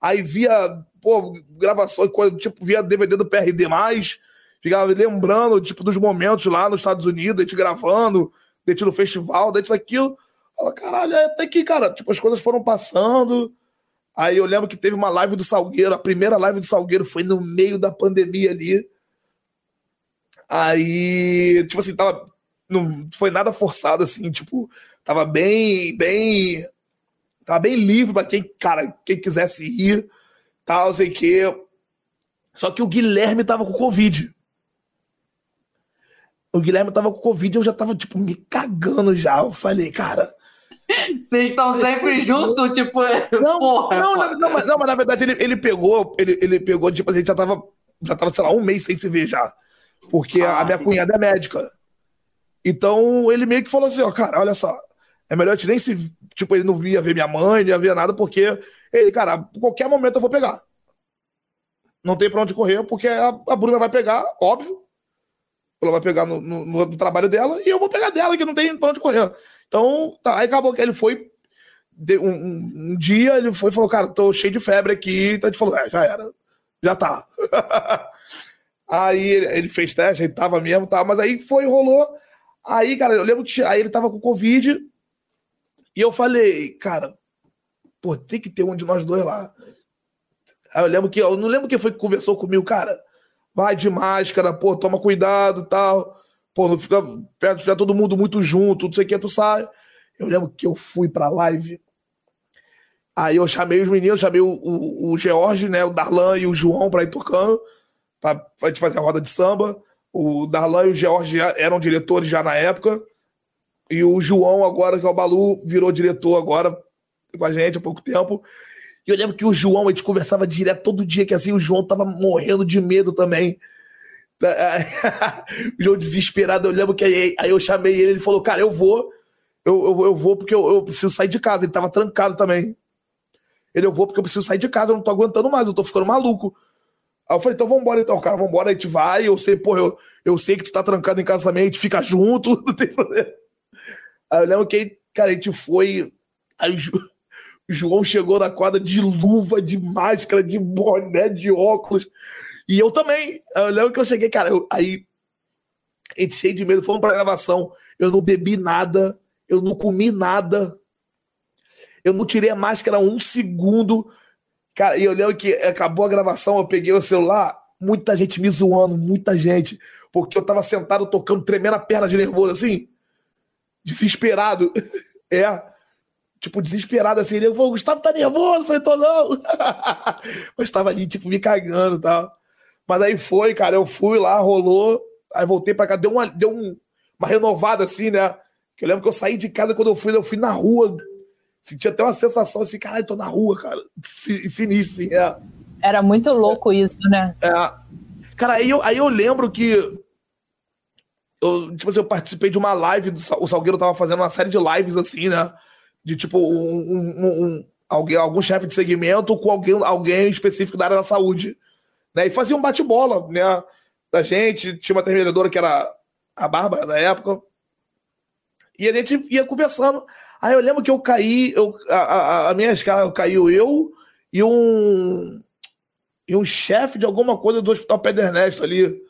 aí via, pô, gravações, tipo, via DVD do PRD+, ficava lembrando, tipo, dos momentos lá nos Estados Unidos, a gente gravando, a gente no festival, daí isso, aquilo. Fala, caralho, até que, cara, tipo, as coisas foram passando, Aí eu lembro que teve uma live do Salgueiro, a primeira live do Salgueiro foi no meio da pandemia ali. Aí, tipo assim, tava. Não foi nada forçado, assim, tipo, tava bem, bem. Tava bem livre pra quem, cara, quem quisesse ir. tal, sei que. Só que o Guilherme tava com Covid. O Guilherme tava com Covid e eu já tava, tipo, me cagando já. Eu falei, cara. Vocês estão sempre juntos, tipo, Não, porra. não, não, não, mas, não, mas na verdade ele, ele pegou, ele, ele pegou, tipo, a gente já tava, já tava, sei lá, um mês sem se ver já. Porque a, a minha cunhada é médica. Então ele meio que falou assim, ó, cara, olha só, é melhor a gente nem se. Tipo, ele não via ver minha mãe, não ia ver nada, porque ele, cara, a qualquer momento eu vou pegar. Não tem pra onde correr, porque a, a Bruna vai pegar, óbvio. Ela vai pegar no, no- no trabalho dela e eu vou pegar dela, que não tem pra onde correr. Então, tá, aí acabou que ele foi. um, um- um dia ele foi e falou, cara, tô cheio de febre aqui. Então a gente falou, é, já era. Já tá. aí ele, fez teste, ele tava mesmo, tá, mas aí foi, rolou. Aí, cara, eu lembro que aí ele tava com Covid. E eu falei, cara, pô, tem que ter um de nós dois lá. Aí eu lembro que, eu não lembro quem foi que conversou comigo, cara. Vai de máscara, pô, toma cuidado tal. Pô, não fica perto, fica todo mundo muito junto, não sei o que, tu sai. Eu lembro que eu fui pra live. Aí eu chamei os meninos, chamei o, o, o George, né, o Darlan e o João pra ir tocando, pra, pra gente fazer a roda de samba. O Darlan e o George eram diretores já na época. E o João, agora, que é o Balu, virou diretor agora com a gente há pouco tempo. E eu lembro que o João, a gente conversava direto todo dia, que assim, o João tava morrendo de medo também. o João desesperado, eu lembro que aí, aí eu chamei ele, ele falou, cara, eu vou, eu, eu, eu vou porque eu, eu preciso sair de casa. Ele tava trancado também. Ele, eu vou porque eu preciso sair de casa, eu não tô aguentando mais, eu tô ficando maluco. Aí eu falei, então vambora então, cara, vambora, a gente vai, eu sei, pô, eu, eu sei que tu tá trancado em casa também, a gente fica junto, não tem problema. Aí eu lembro que, cara, a gente foi, aí João chegou na quadra de luva, de máscara, de boné, de óculos, e eu também. Eu lembro que eu cheguei, cara, eu- aí a gente cheio de medo, fomos pra gravação, eu não bebi nada, eu não comi nada, eu não tirei a máscara um segundo, Cara, e eu lembro que acabou a gravação, eu peguei o celular, muita gente me zoando, muita gente, porque eu tava sentado tocando, tremendo a perna de nervoso, assim, desesperado. É, tipo, desesperado, assim. Ele falou, Gustavo tá nervoso? Eu falei, tô não. Mas tava ali, tipo, me cagando e tal. Mas aí foi, cara, eu fui lá, rolou, aí voltei pra cá, deu uma, deu um- uma renovada, assim, né? Que eu lembro que eu saí de casa, quando eu fui, eu fui na rua, senti até uma sensação assim, caralho, tô na rua, cara. Si- Sinistro, assim, é. Era muito louco isso, né? É. Cara, aí eu, aí eu lembro que. Eu, tipo assim, eu participei de uma live, do, o Salgueiro tava fazendo uma série de lives assim, né? De tipo, um, um- um- alguém, algum chefe de segmento com alguém, alguém específico da área da saúde. Né? E fazia um bate-bola, né? Da gente. Tinha uma terminadora que era a Bárbara na época. E a gente ia conversando. Aí eu lembro que eu caí, eu, a, a, a minha escala caiu eu e um e um chefe de alguma coisa do Hospital Pedro Ernesto ali.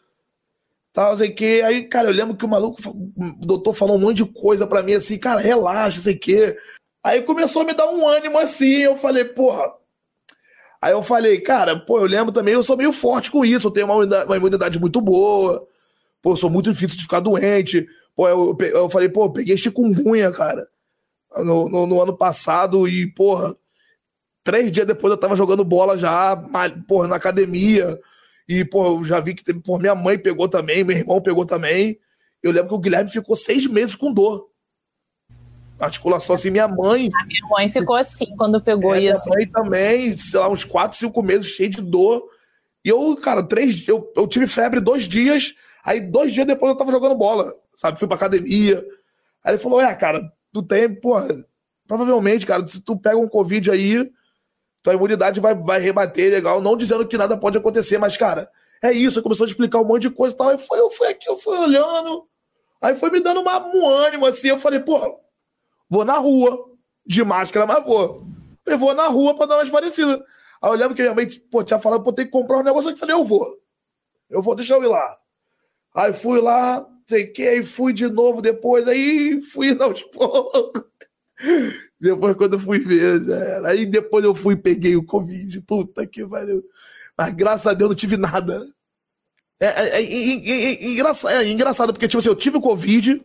Tal, sei que. Aí, cara, eu lembro que o maluco, o doutor falou um monte de coisa pra mim assim, cara, relaxa, sei que. Aí começou a me dar um ânimo assim, eu falei, porra. Aí eu falei, cara, pô, eu lembro também, eu sou meio forte com isso, eu tenho uma imunidade, uma imunidade muito boa, pô, eu sou muito difícil de ficar doente. Pô, eu, eu falei, pô, eu peguei chikungunya, cara, no, no, no ano passado e, porra, três dias depois eu tava jogando bola já, porra, na academia. E, pô, eu já vi que teve, pô, minha mãe pegou também, meu irmão pegou também. Eu lembro que o Guilherme ficou seis meses com dor. Articulação assim, minha mãe, Minha mãe ficou assim quando pegou é, minha isso. mãe também, sei lá, uns quatro, cinco meses cheio de dor. E eu, cara, três, eu, eu tive febre dois dias, aí dois dias depois eu tava jogando bola, sabe? Fui pra academia. Aí ele falou: É, cara, tu tem, porra, provavelmente, cara, se tu pega um Covid aí, tua imunidade vai, vai rebater legal, não dizendo que nada pode acontecer, mas, cara, é isso. Aí começou a explicar um monte de coisa e tal. Aí foi, eu fui aqui, eu fui olhando, aí foi me dando uma, um ânimo assim. Eu falei: Pô, vou na rua, de máscara, mas vou. Eu vou na rua pra dar umas parecidas. Aí eu lembro que minha mãe pô, tinha falado, pô, tem que comprar um negócio. Eu falei, eu vou. Eu vou, deixa eu ir lá. Aí fui lá, sei que, aí fui de novo depois, aí fui aos poucos. Depois, quando eu fui ver, já era. Aí depois eu fui e peguei o Covid. Puta que pariu. Mas graças a Deus não tive nada. É, é- é- é- é- é é engraçado, porque, tipo assim, eu tive Covid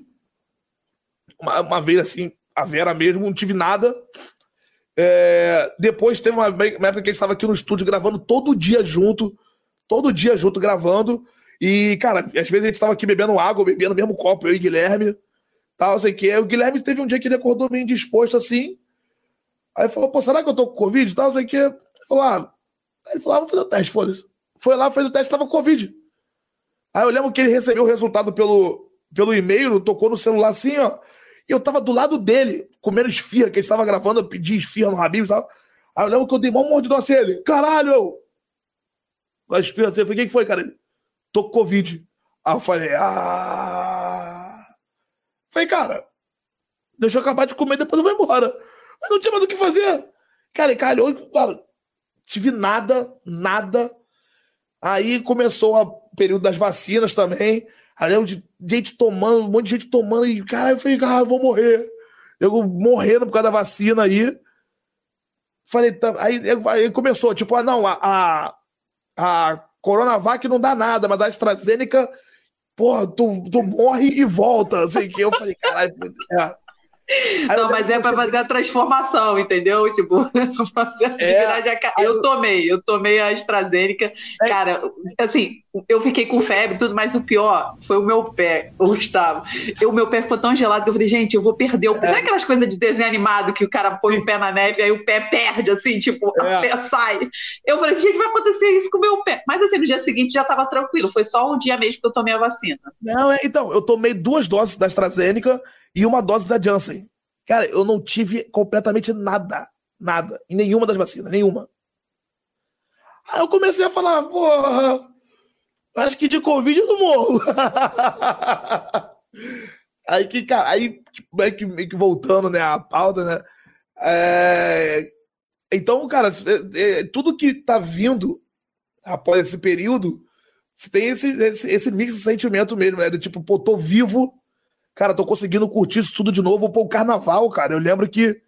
uma, uma vez assim, a Vera mesmo, não tive nada. É, depois teve uma, uma época que a gente estava aqui no estúdio gravando todo dia junto, todo dia junto gravando. E, cara, às vezes a gente estava aqui bebendo água, bebendo mesmo copo, eu e Guilherme, tal, sei que. O Guilherme teve um dia que ele acordou meio indisposto assim. Aí falou, pô, será que eu tô com Covid? Tal, sei que. Ele falou, ah. Ele falou, ah, vou fazer o teste, foda-se. Foi lá, fez o teste, tava com Covid. Aí eu lembro que ele recebeu o resultado pelo, pelo e-mail, tocou no celular assim, ó. E eu tava do lado dele, comendo esfirra, que ele estava gravando, eu pedi esfirra no Habib e tal. Aí eu lembro que eu dei um mordidão assim, ele, caralho! Com a esfirra assim, eu falei, o que foi, cara? Ele, tô com Covid. Aí eu falei, ah... Falei, cara, deixa eu acabar de comer, depois eu vou embora. Mas não tinha mais o que fazer. Cara, eu, cara, tive nada, nada. Aí começou o período das vacinas também. Aí eu de gente tomando, um monte de gente tomando, e cara, eu falei, cara, eu vou morrer. Eu morrendo por causa da vacina aí. Falei, tá, aí, aí começou, tipo, ah, não, a, a, a Coronavac não dá nada, mas a AstraZeneca, porra, tu, tu morre e volta. Assim, que eu falei, caralho, é. Aí não, mas é para fazer a transformação, entendeu? Tipo, é, eu tomei, eu tomei a AstraZeneca. É. Cara, assim, eu fiquei com febre tudo, mas o pior foi o meu pé, o Gustavo. O meu pé ficou tão gelado que eu falei, gente, eu vou perder o pé. É. Sabe aquelas coisas de desenho animado que o cara põe Sim. o pé na neve e aí o pé perde, assim, tipo, é. o pé sai. Eu falei assim, gente, vai acontecer isso com o meu pé. Mas assim, no dia seguinte já tava tranquilo, foi só um dia mesmo que eu tomei a vacina. Não, é, então, eu tomei duas doses da AstraZeneca e uma dose da Janssen. Cara, eu não tive completamente nada. Nada. Em nenhuma das vacinas. Nenhuma. Aí eu comecei a falar, porra, acho que de Covid eu não morro. aí que, cara, aí meio que, meio que voltando, né, a pauta, né? É... Então, cara, é, é, tudo que tá vindo após esse período, você tem esse, esse, esse mix de sentimento mesmo, né? Do tipo, pô, tô vivo, Cara, tô conseguindo curtir isso tudo de novo. Pô, o carnaval, cara. Eu lembro que.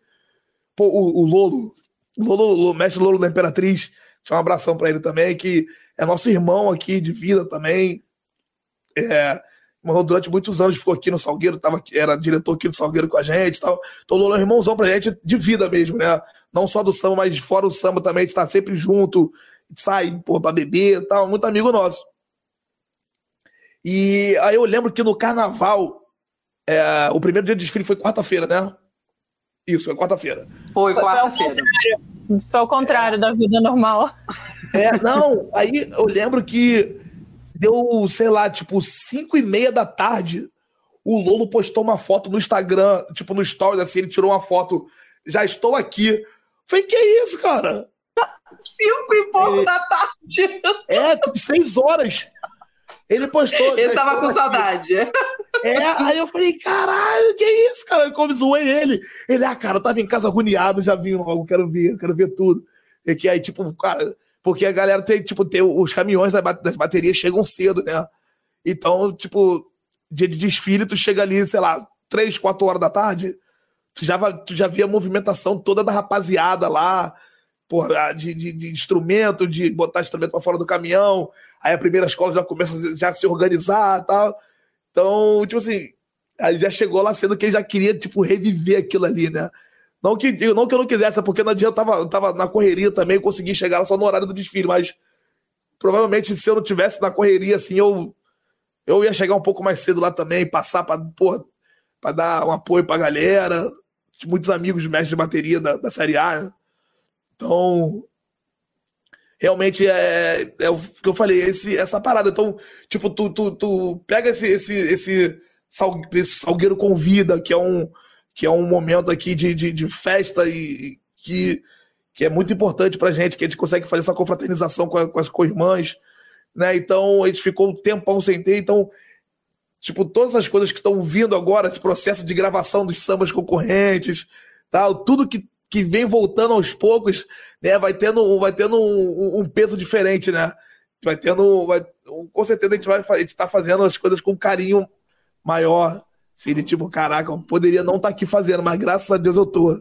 Pô, o, o Lolo, o Lolo, o mestre Lolo da Imperatriz, tinha um abração para ele também, que é nosso irmão aqui de vida também. É, durante muitos anos ficou aqui no Salgueiro, tava, era diretor aqui do Salgueiro com a gente e tal. Então Lolo é um irmãozão pra gente de vida mesmo, né? Não só do samba, mas fora o samba também, a gente tá sempre junto, sai, pô, pra beber e tal, muito amigo nosso. E aí eu lembro que no carnaval é, o primeiro dia de desfile foi quarta-feira, né? Isso, foi quarta-feira. Foi quarta-feira. Foi ao contrário é. da vida normal. É, não, aí eu lembro que deu, sei lá, tipo, 5 e meia da tarde, o Lolo postou uma foto no Instagram, tipo, no Stories, assim, ele tirou uma foto, já estou aqui. Falei, que isso, cara? Cinco e pouco é, da tarde. É, tipo, seis horas. Ele postou. Ele tava com aqui. saudade. É, aí eu falei, caralho, que isso, cara? Como zoei ele. Ele, ah, cara, eu tava em casa agoniado, já vim logo, quero ver, quero ver tudo. E que aí, tipo, cara, porque a galera tem, tipo, tem os caminhões das baterias chegam cedo, né? Então, tipo, dia de desfile, tu chega ali, sei lá, três, quatro horas da tarde, tu já, tu já via a movimentação toda da rapaziada lá, porra, de, de, de instrumento, de botar instrumento para fora do caminhão, aí a primeira escola já começa a, já se organizar e tal. Então, tipo assim, aí já chegou lá sendo que ele já queria, tipo, reviver aquilo ali, né? Não que, não que eu não quisesse, porque no dia eu tava, tava na correria também, consegui chegar só no horário do desfile, mas provavelmente se eu não tivesse na correria, assim, eu, eu ia chegar um pouco mais cedo lá também, passar pra dar um apoio pra galera. Muitos amigos de mestre de bateria da, da Série A, né? Então, realmente é, é o que eu falei, esse, essa parada. Então, tipo, tu, tu, tu pega esse, esse, esse Salgueiro Convida, que é um, que é um momento aqui de, de, de festa e que, que é muito importante pra gente, que a gente consegue fazer essa confraternização com, a, com as co-irmãs, né? Então, a gente ficou um tempão sem ter, então tipo, todas as coisas que estão vindo agora, esse processo de gravação dos sambas concorrentes, tal, tudo que que vem voltando aos poucos, né? Vai tendo, vai tendo um, um peso diferente, né? Vai tendo. Vai, com certeza a gente vai gente tá fazendo as coisas com carinho maior. Assim, de tipo, caraca, eu poderia não estar tá aqui fazendo, mas graças a Deus eu tô.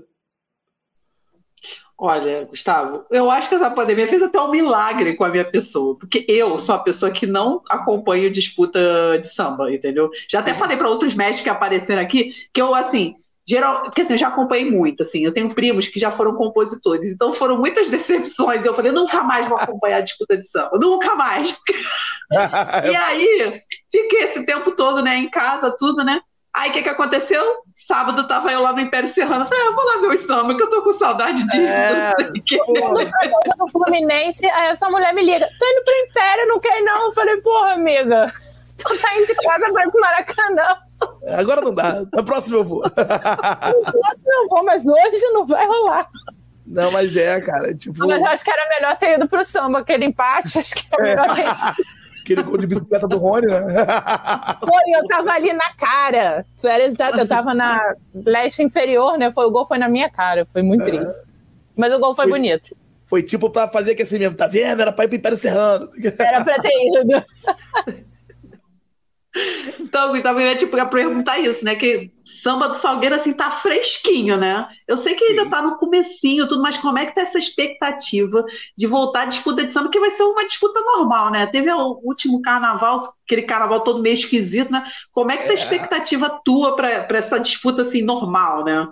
Olha, Gustavo, eu acho que essa pandemia fez até um milagre com a minha pessoa, porque eu sou a pessoa que não acompanho disputa de samba, entendeu? Já até falei para outros mestres que apareceram aqui que eu, assim, geral, porque assim, eu já acompanhei muito, assim, eu tenho primos que já foram compositores, então foram muitas decepções, e eu falei, nunca mais vou acompanhar a disputa de samba, nunca mais. e aí, fiquei esse tempo todo, né, em casa, tudo, né, Aí o que, que aconteceu? Sábado tava eu lá no Império Serrano. Falei, ah, vou lá ver o samba, que eu tô com saudade disso. É, no Fluminense, aí essa mulher me liga: tô indo pro Império, não quer não. Eu falei, porra, amiga, tô saindo de casa pra ir pro Maracanã. Agora não dá. Na próxima eu vou. Na próxima eu vou, mas hoje não vai rolar. Não, mas é, cara. Tipo... Mas eu acho que era melhor ter ido pro samba, aquele empate. Acho que era melhor ter Aquele gol de bicicleta do Rony, né? Foi, eu tava ali na cara. Era exato, eu tava na leste inferior, né? Foi, o gol foi na minha cara, foi muito é. triste. Mas o gol foi, foi bonito. Foi tipo pra fazer que assim mesmo, tá vendo? Era pra ir pro Império Serrano. Era pra ter ido. Então, Gustavo, eu ia tipo, perguntar isso, né? Que samba do Salgueiro, assim, tá fresquinho, né? Eu sei que ainda Sim. tá no comecinho, tudo, mas como é que tá essa expectativa de voltar à disputa de samba? Que vai ser uma disputa normal, né? Teve o último carnaval, aquele carnaval todo meio esquisito, né? Como é que tá a é. expectativa tua para essa disputa, assim, normal, né?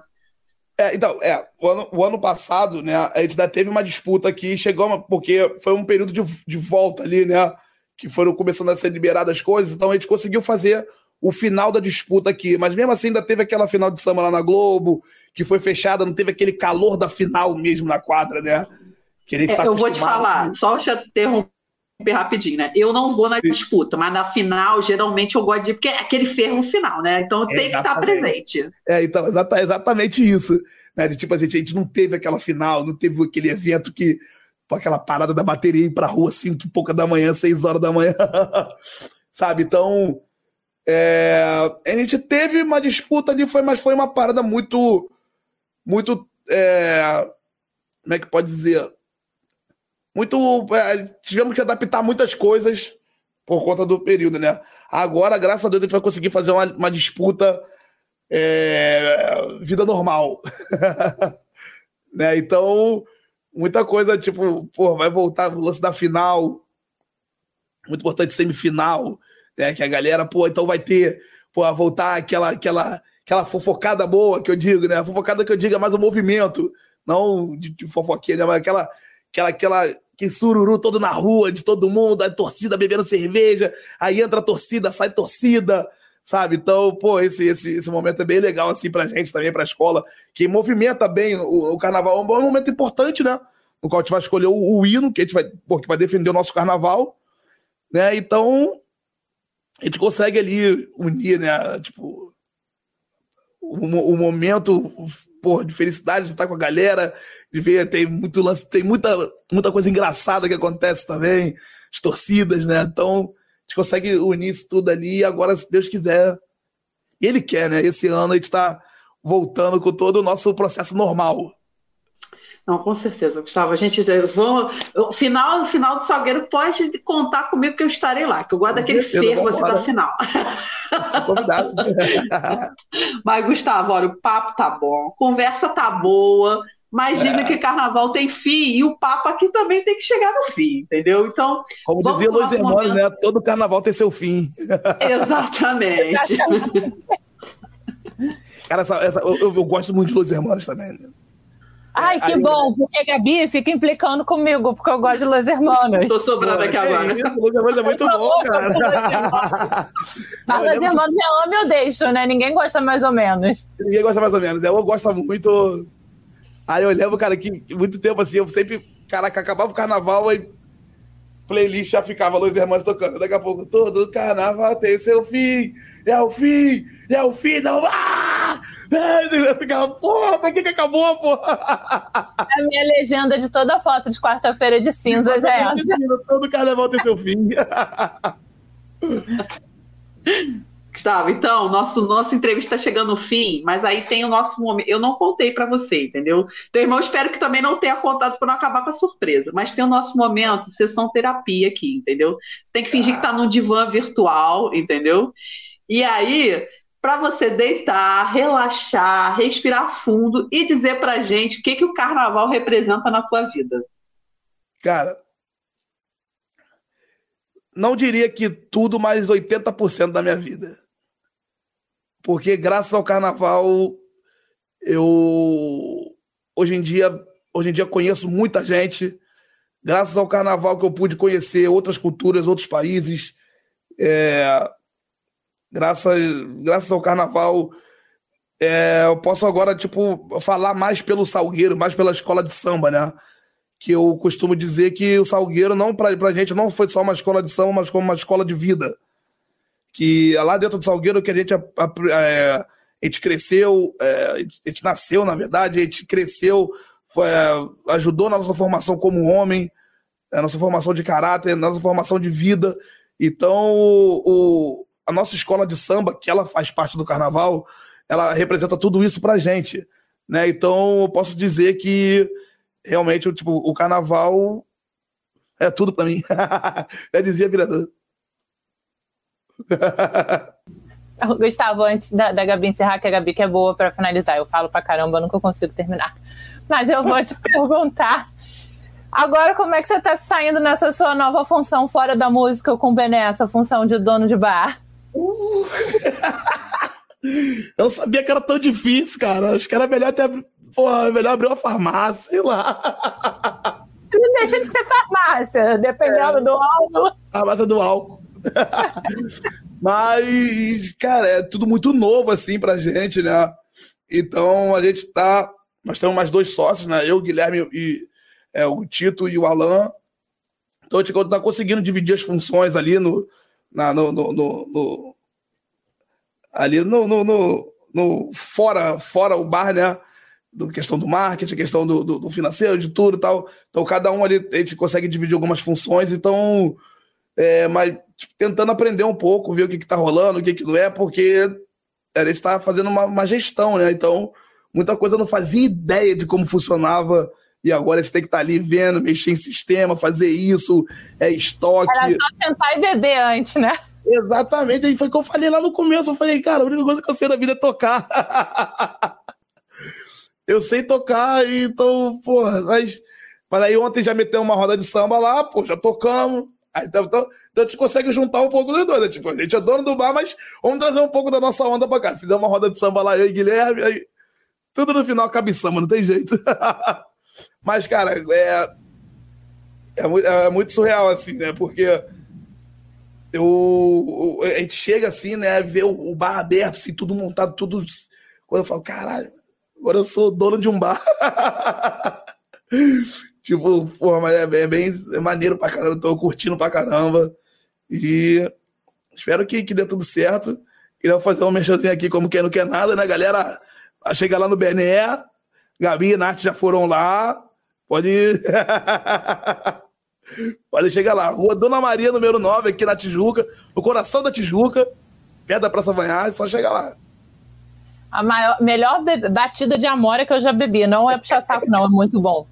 É, então, é, o ano, o ano, passado, né, a gente ainda teve uma disputa aqui, chegou, porque foi um período de, de volta ali, né? Que foram começando a ser liberadas as coisas, então a gente conseguiu fazer o final da disputa aqui. Mas mesmo assim, ainda teve aquela final de samba lá na Globo, que foi fechada, não teve aquele calor da final mesmo na quadra, né? Que a gente é, tá eu vou te falar, só te interromper rapidinho, né? Eu não vou na disputa, mas na final, geralmente eu gosto de. Porque é aquele ferro final, né? Então tem exatamente. que estar presente. É, então, exatamente isso. Né? De, tipo, a gente, a gente não teve aquela final, não teve aquele evento que Pô, aquela parada da bateria ir pra rua cinco e pouca da manhã, seis horas da manhã. Sabe? Então. É, a gente teve uma disputa ali, foi, mas foi uma parada muito. Muito. É, como é que pode dizer? Muito. É, tivemos que adaptar muitas coisas por conta do período, né? Agora, graças a Deus, a gente vai conseguir fazer uma, uma disputa é, vida normal. né? Então, muita coisa, tipo, pô, vai voltar o lance da final, muito importante semifinal, né? Que a galera, pô, então vai ter, pô, voltar aquela, aquela, aquela fofocada boa que eu digo, né? A fofocada que eu digo é mais o movimento, não de, de fofoquinha, né? Mas aquela, aquela, aquela, que sururu todo na rua, de todo mundo, a torcida bebendo cerveja, aí entra a torcida, sai torcida, sabe? Então, pô, esse, esse, esse momento é bem legal, assim, pra gente também, pra escola, que movimenta bem o, o carnaval. É um momento importante, né? No qual a gente vai escolher o, o hino, que a gente vai, pô, que vai defender o nosso carnaval, né? Então, a gente consegue ali unir, né? Tipo, o, o momento pô, de felicidade de estar com a galera, de ver, tem muito lance, tem muita, muita coisa engraçada que acontece também, as torcidas, né? Então, gente consegue unir isso tudo ali. E agora, se Deus quiser, ele quer, né? Esse ano a gente está voltando com todo o nosso processo normal. Não, com certeza, Gustavo. A gente vamos, o final, o final do Salgueiro pode contar comigo que eu estarei lá, que eu gosto daquele fervo assim da final. Convidado. Mas, Gustavo, olha, o papo tá bom, conversa tá boa. Mas dizem é. que carnaval tem fim e o Papa aqui também tem que chegar no fim, entendeu? Então. Como dizia Luiz Hermanos, né? Todo carnaval tem seu fim. Exatamente. Cara, essa, essa, eu, eu, gosto muito de Luiz Hermanos também. Né? Ai, que Aí, bom, porque a Gabi fica implicando comigo, porque eu gosto de Los Hermanos. Tô sobrando aqui agora. É isso, Los Hermanos é muito bom, cara. Mas Los Hermanos é amo ou deixo, né? Ninguém gosta mais ou menos. Ninguém gosta mais ou menos. Eu gosto muito. Aí eu lembro, cara, que muito tempo assim, eu sempre, caraca, acabava o carnaval, aí playlist já ficava Luiz Hermanos tocando. Daqui a pouco, todo carnaval tem seu fim, é o fim, é o fim, não. Ah! Eu ficava, porra, por que, que acabou, porra? A minha legenda de toda foto de quarta-feira de cinzas é essa. Todo carnaval tem seu fim. Gustavo, então, nosso, nossa entrevista está chegando no fim, mas aí tem o nosso momento. Eu não contei para você, entendeu? Teu irmão, espero que também não tenha contado para não acabar com a surpresa, mas tem o nosso momento, sessão terapia aqui, entendeu? Você tem que fingir que está num divã virtual, entendeu? E aí, para você deitar, relaxar, respirar fundo e dizer para gente o que, que o carnaval representa na tua vida. Cara, não diria que tudo, mas 80% da minha vida porque graças ao carnaval eu hoje em dia, hoje em dia conheço muita gente, graças ao carnaval que eu pude conhecer outras culturas, outros países. É, graças, graças ao carnaval, é, eu posso agora, tipo, falar mais pelo Salgueiro, mais pela escola de samba, né? Que eu costumo dizer que o Salgueiro, não pra gente, não foi só uma escola de samba, mas como uma escola de vida. Que lá dentro do Salgueiro que a gente, a, é, a gente cresceu, é, a gente nasceu, na verdade, a gente cresceu, foi, é, ajudou na nossa formação como homem, na nossa formação de caráter, na nossa formação de vida. Então, o, a nossa escola de samba, que ela faz parte do carnaval, ela representa tudo isso pra gente. Né? Então, eu posso dizer que realmente tipo, o carnaval é tudo para mim. Já dizia vereador. Gustavo, antes da, da Gabi encerrar, que a Gabi que é boa para finalizar, eu falo pra caramba, nunca consigo terminar. Mas eu vou te perguntar. Agora, como é que você tá saindo nessa sua nova função fora da música com o Bené, essa função de dono de bar? Uh. eu não sabia que era tão difícil, cara. Acho que era melhor até. Porra, melhor abrir uma farmácia, sei lá. Não deixa de ser farmácia, dependendo é. do álcool. Farmácia do álcool. Mas, cara, é tudo muito novo, assim, pra gente, né? Então, a gente tá. Nós temos mais dois sócios, né? Eu, Guilherme e é, o Tito e o Alan. Então, a gente tá conseguindo dividir as funções ali no, na, no, no, no, ali no, no, no, no, fora, fora o bar, né? Do questão do marketing, questão do, do, do, financeiro, de tudo e tal. Então, cada um ali, a gente consegue dividir algumas funções. Então, é, mas tipo, tentando aprender um pouco, ver o que, está rolando, o que, que não é, porque a gente está fazendo uma, uma, gestão, né? Então, muita coisa eu não fazia ideia de como funcionava. E agora a gente tem que estar tá ali vendo, mexer em sistema, fazer isso, é estoque. Era só sentar e beber antes, né? Exatamente, aí foi o que eu falei lá no começo. Eu falei, cara, a única coisa que eu sei da vida é tocar. eu sei tocar, então, porra, mas. Mas aí ontem já meteu uma roda de samba lá, pô, já tocamos. Então, então, então a gente consegue juntar um pouco dos dois. Né? Tipo, a gente é dono do bar, mas vamos trazer um pouco da nossa onda pra cá. Fizemos uma roda de samba lá, eu e Guilherme, aí tudo no final cabe samba, não tem jeito. mas, cara, é, é, é muito surreal, assim, né? Porque eu, a gente chega assim, né, ver o, o, bar aberto, assim, tudo montado, tudo. Quando eu falo, caralho, agora eu sou dono de um bar. tipo, porra, mas é, é bem maneiro pra caramba, tô curtindo pra caramba. E espero que, que dê tudo certo. Queria fazer um mexãozinho aqui, como quem não quer nada, né, galera? Chega lá no BNE, Gabi e Nath já foram lá. Pode. Pode chegar lá. Rua Dona Maria, número 9, aqui na Tijuca, no coração da Tijuca, perto da Praça Vanhar, é só chegar lá. A maior, melhor batida de amora que eu já bebi. Não é puxar saco, não, é muito bom.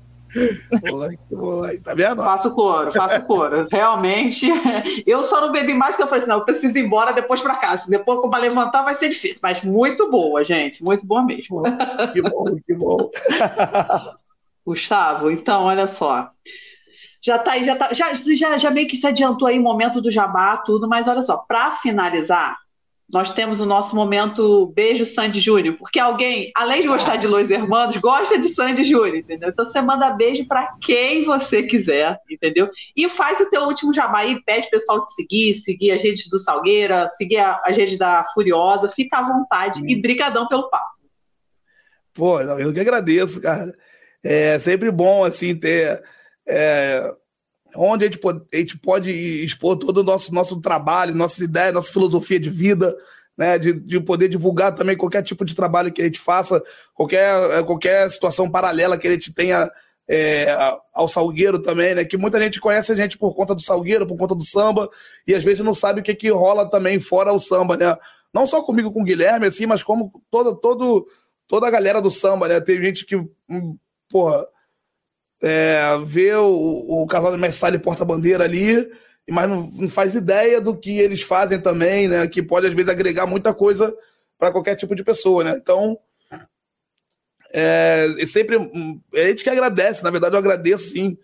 Tá vendo? Faço coro, faço coro. Realmente, eu só não bebi mais que eu falei assim: não, eu preciso ir embora depois para casa. Depois, quando levantar, vai ser difícil. Mas muito boa, gente. Muito boa mesmo. Que bom, que bom. Gustavo, então, olha só já tá aí, já tá, já, já, já meio que se adiantou aí o momento do jabá, tudo, mas olha só, para finalizar, nós temos o nosso momento beijo Sandy Júnior, porque alguém, além de gostar de Los Hermanos, gosta de Sandy Júnior, entendeu? Então você manda beijo para quem você quiser, entendeu? E faz o teu último jabá aí, pede o pessoal te seguir, seguir as redes do Salgueira, seguir a, a rede da Furiosa, fica à vontade e brigadão pelo papo. Pô, eu que agradeço, cara. É sempre bom, assim, ter é, onde a gente, pode, a gente pode expor todo o nosso, nosso trabalho, nossas ideias, nossa filosofia de vida, né, de, de poder divulgar também qualquer tipo de trabalho que a gente faça, qualquer, qualquer situação paralela que a gente tenha é, ao Salgueiro também, né? Que muita gente conhece a gente por conta do Salgueiro, por conta do samba, e às vezes não sabe o que, que rola também fora o samba, né? Não só comigo, com o Guilherme, assim, mas como toda, todo, toda a galera do samba, né? Tem gente que, hum, porra, é, vê o, o casal de Messalha e porta-bandeira ali, mas não, não, faz ideia do que eles fazem também, né? Que pode, às vezes, agregar muita coisa para qualquer tipo de pessoa, né? Então, é, sempre. É gente que agradece, na verdade, eu agradeço sim.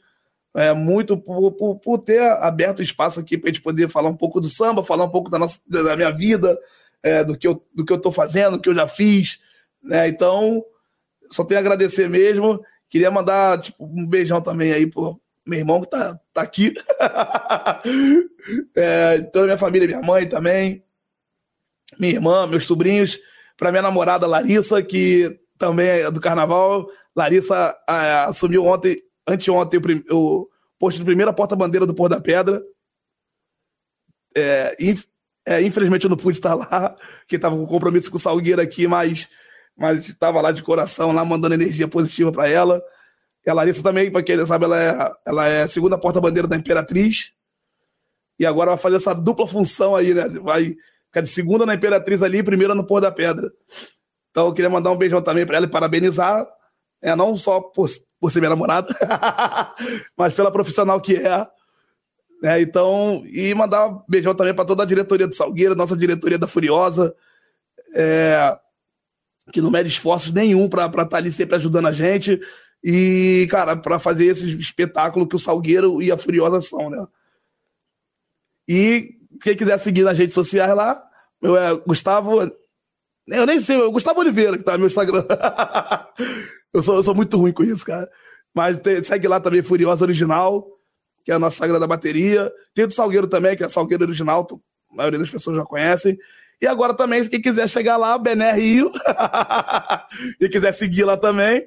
É, muito por, por, por ter aberto o espaço aqui para a gente poder falar um pouco do samba, falar um pouco da, nossa, da minha vida, é, do, que eu, do que eu estou fazendo, do que eu já fiz. Né? Então, só tenho a agradecer mesmo. Queria mandar tipo, um beijão também aí pro meu irmão que tá, tá aqui. é, toda a minha família, minha mãe também. Minha irmã, meus sobrinhos. Pra minha namorada Larissa, que também é do carnaval. Larissa é, assumiu ontem, anteontem, o, o posto de primeira porta-bandeira do Pôr da Pedra. É, inf, é, infelizmente eu não pude estar lá, que estava com compromisso com o Salgueiro aqui, mas mas estava lá de coração, lá mandando energia positiva para ela. E a Larissa também, para quem não sabe, ela é, ela é segunda porta-bandeira da Imperatriz. E agora vai fazer essa dupla função aí, né? Vai ficar de segunda na Imperatriz ali e primeira no Pôr da Pedra. Então eu queria mandar um beijão também para ela e parabenizar, é, não só por, por ser minha namorada, mas pela profissional que é. É, então, e mandar um beijão também para toda a diretoria do Salgueiro, nossa diretoria da Furiosa, é, que não mede esforços nenhum para estar tá ali sempre ajudando a gente. E, cara, para fazer esse espetáculo que o Salgueiro e a Furiosa são, né? E quem quiser seguir nas redes sociais lá, meu é Gustavo. Eu nem sei, Gustavo Oliveira, que tá no meu Instagram. eu, sou, eu sou muito ruim com isso, cara. Mas tem, segue lá também Furiosa Original que é a nossa sagrada bateria. Tem do Salgueiro também, que é Salgueiro original, a maioria das pessoas já conhecem. E agora também, se quem quiser chegar lá, Bené Rio, e quiser seguir lá também,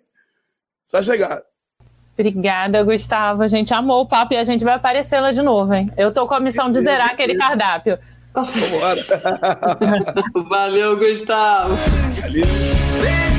só chegar. Obrigada, Gustavo. A gente amou o papo e a gente vai aparecer lá de novo, hein? Eu tô com a missão de zerar aquele cardápio. Vambora. Valeu, Gustavo. Valeu.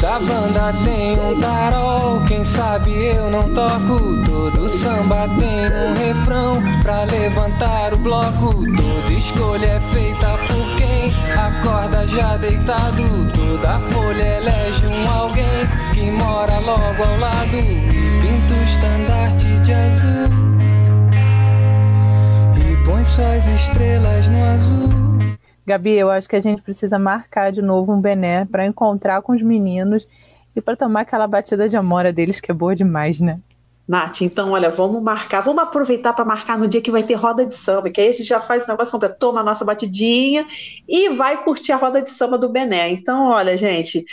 Toda banda tem um tarol, quem sabe eu não toco. Todo samba tem um refrão pra levantar o bloco. Toda escolha é feita por quem acorda já deitado. Toda folha elege um alguém que mora logo ao lado e pinta o estandarte de azul. E põe suas estrelas no azul. Gabi, eu acho que a gente precisa marcar de novo um Bené para encontrar com os meninos e para tomar aquela batida de amora deles que é boa demais, né? Nath, então, olha, vamos marcar, vamos aproveitar para marcar no dia que vai ter roda de samba, que aí a gente já faz o negócio completo, toma a nossa batidinha e vai curtir a roda de samba do Bené. Então, olha, gente,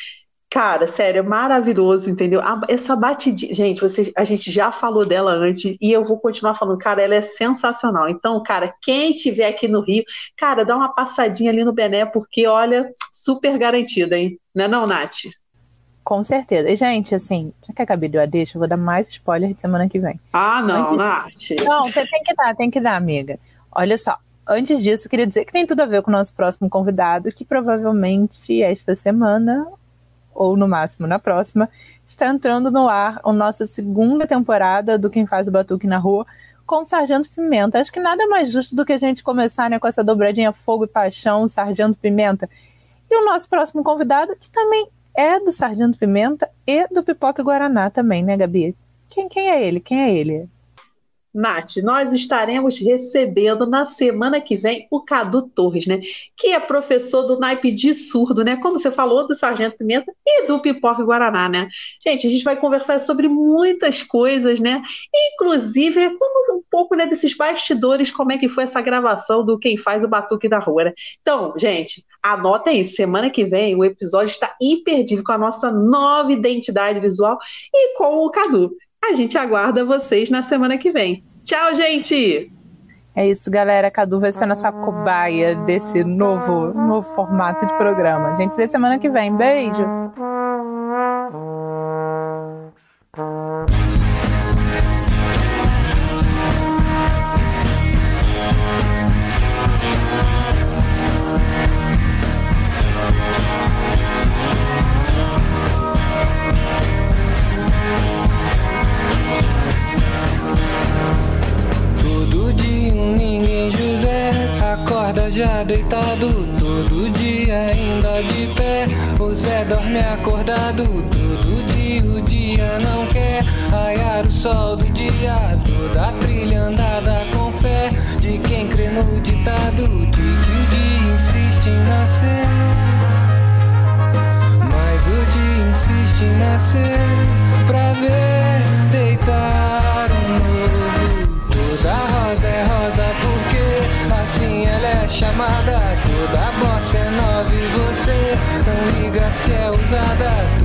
Cara, sério, é maravilhoso, entendeu? A, essa batidinha. Gente, você, a gente já falou dela antes e eu vou continuar falando. Cara, ela é sensacional. Então, cara, quem tiver aqui no Rio, cara, dá uma passadinha ali no Bené, porque, olha, super garantida, hein? Não é não, Nath? Com certeza. E, gente, assim, já que a Gabi deu a deixa, eu vou dar mais spoiler de semana que vem. Ah, não, antes... Nath. Não, tem que dar, tem que dar, amiga. Olha só, antes disso, eu queria dizer que tem tudo a ver com o nosso próximo convidado, que provavelmente esta semana ou no máximo na próxima, está entrando no ar a nossa segunda temporada do Quem Faz o Batuque na Rua com o Sargento Pimenta. Acho que nada mais justo do que a gente começar né, com essa dobradinha Fogo e Paixão, Sargento Pimenta. E o nosso próximo convidado, que também é do Sargento Pimenta e do Pipoca Guaraná também, né, Gabi? Quem, quem é ele? Quem é ele? Nath, nós estaremos recebendo na semana que vem o Cadu Torres, né? Que é professor do naipe de surdo, né? Como você falou, do Sargento Pimenta e do Pipoca Guaraná, né? Gente, a gente vai conversar sobre muitas coisas, né? Inclusive, como um pouco né, desses bastidores, como é que foi essa gravação do Quem Faz o Batuque da Rua, né? Então, gente, anota aí, semana que vem o episódio está imperdível com a nossa nova identidade visual e com o Cadu. A gente aguarda vocês na semana que vem. Tchau, gente! É isso, galera. Cadu vai ser nossa cobaia desse novo, novo formato de programa. A gente se vê semana que vem. Beijo! já deitado, todo dia ainda de pé. O Zé dorme acordado, todo dia o dia não quer. Raiar o sol do dia, toda a trilha andada com fé. De quem crê no ditado, de que o dia insiste em nascer. Mas o dia insiste em nascer, pra ver deitar. chamada toda bossa é nova e você não liga se é usada.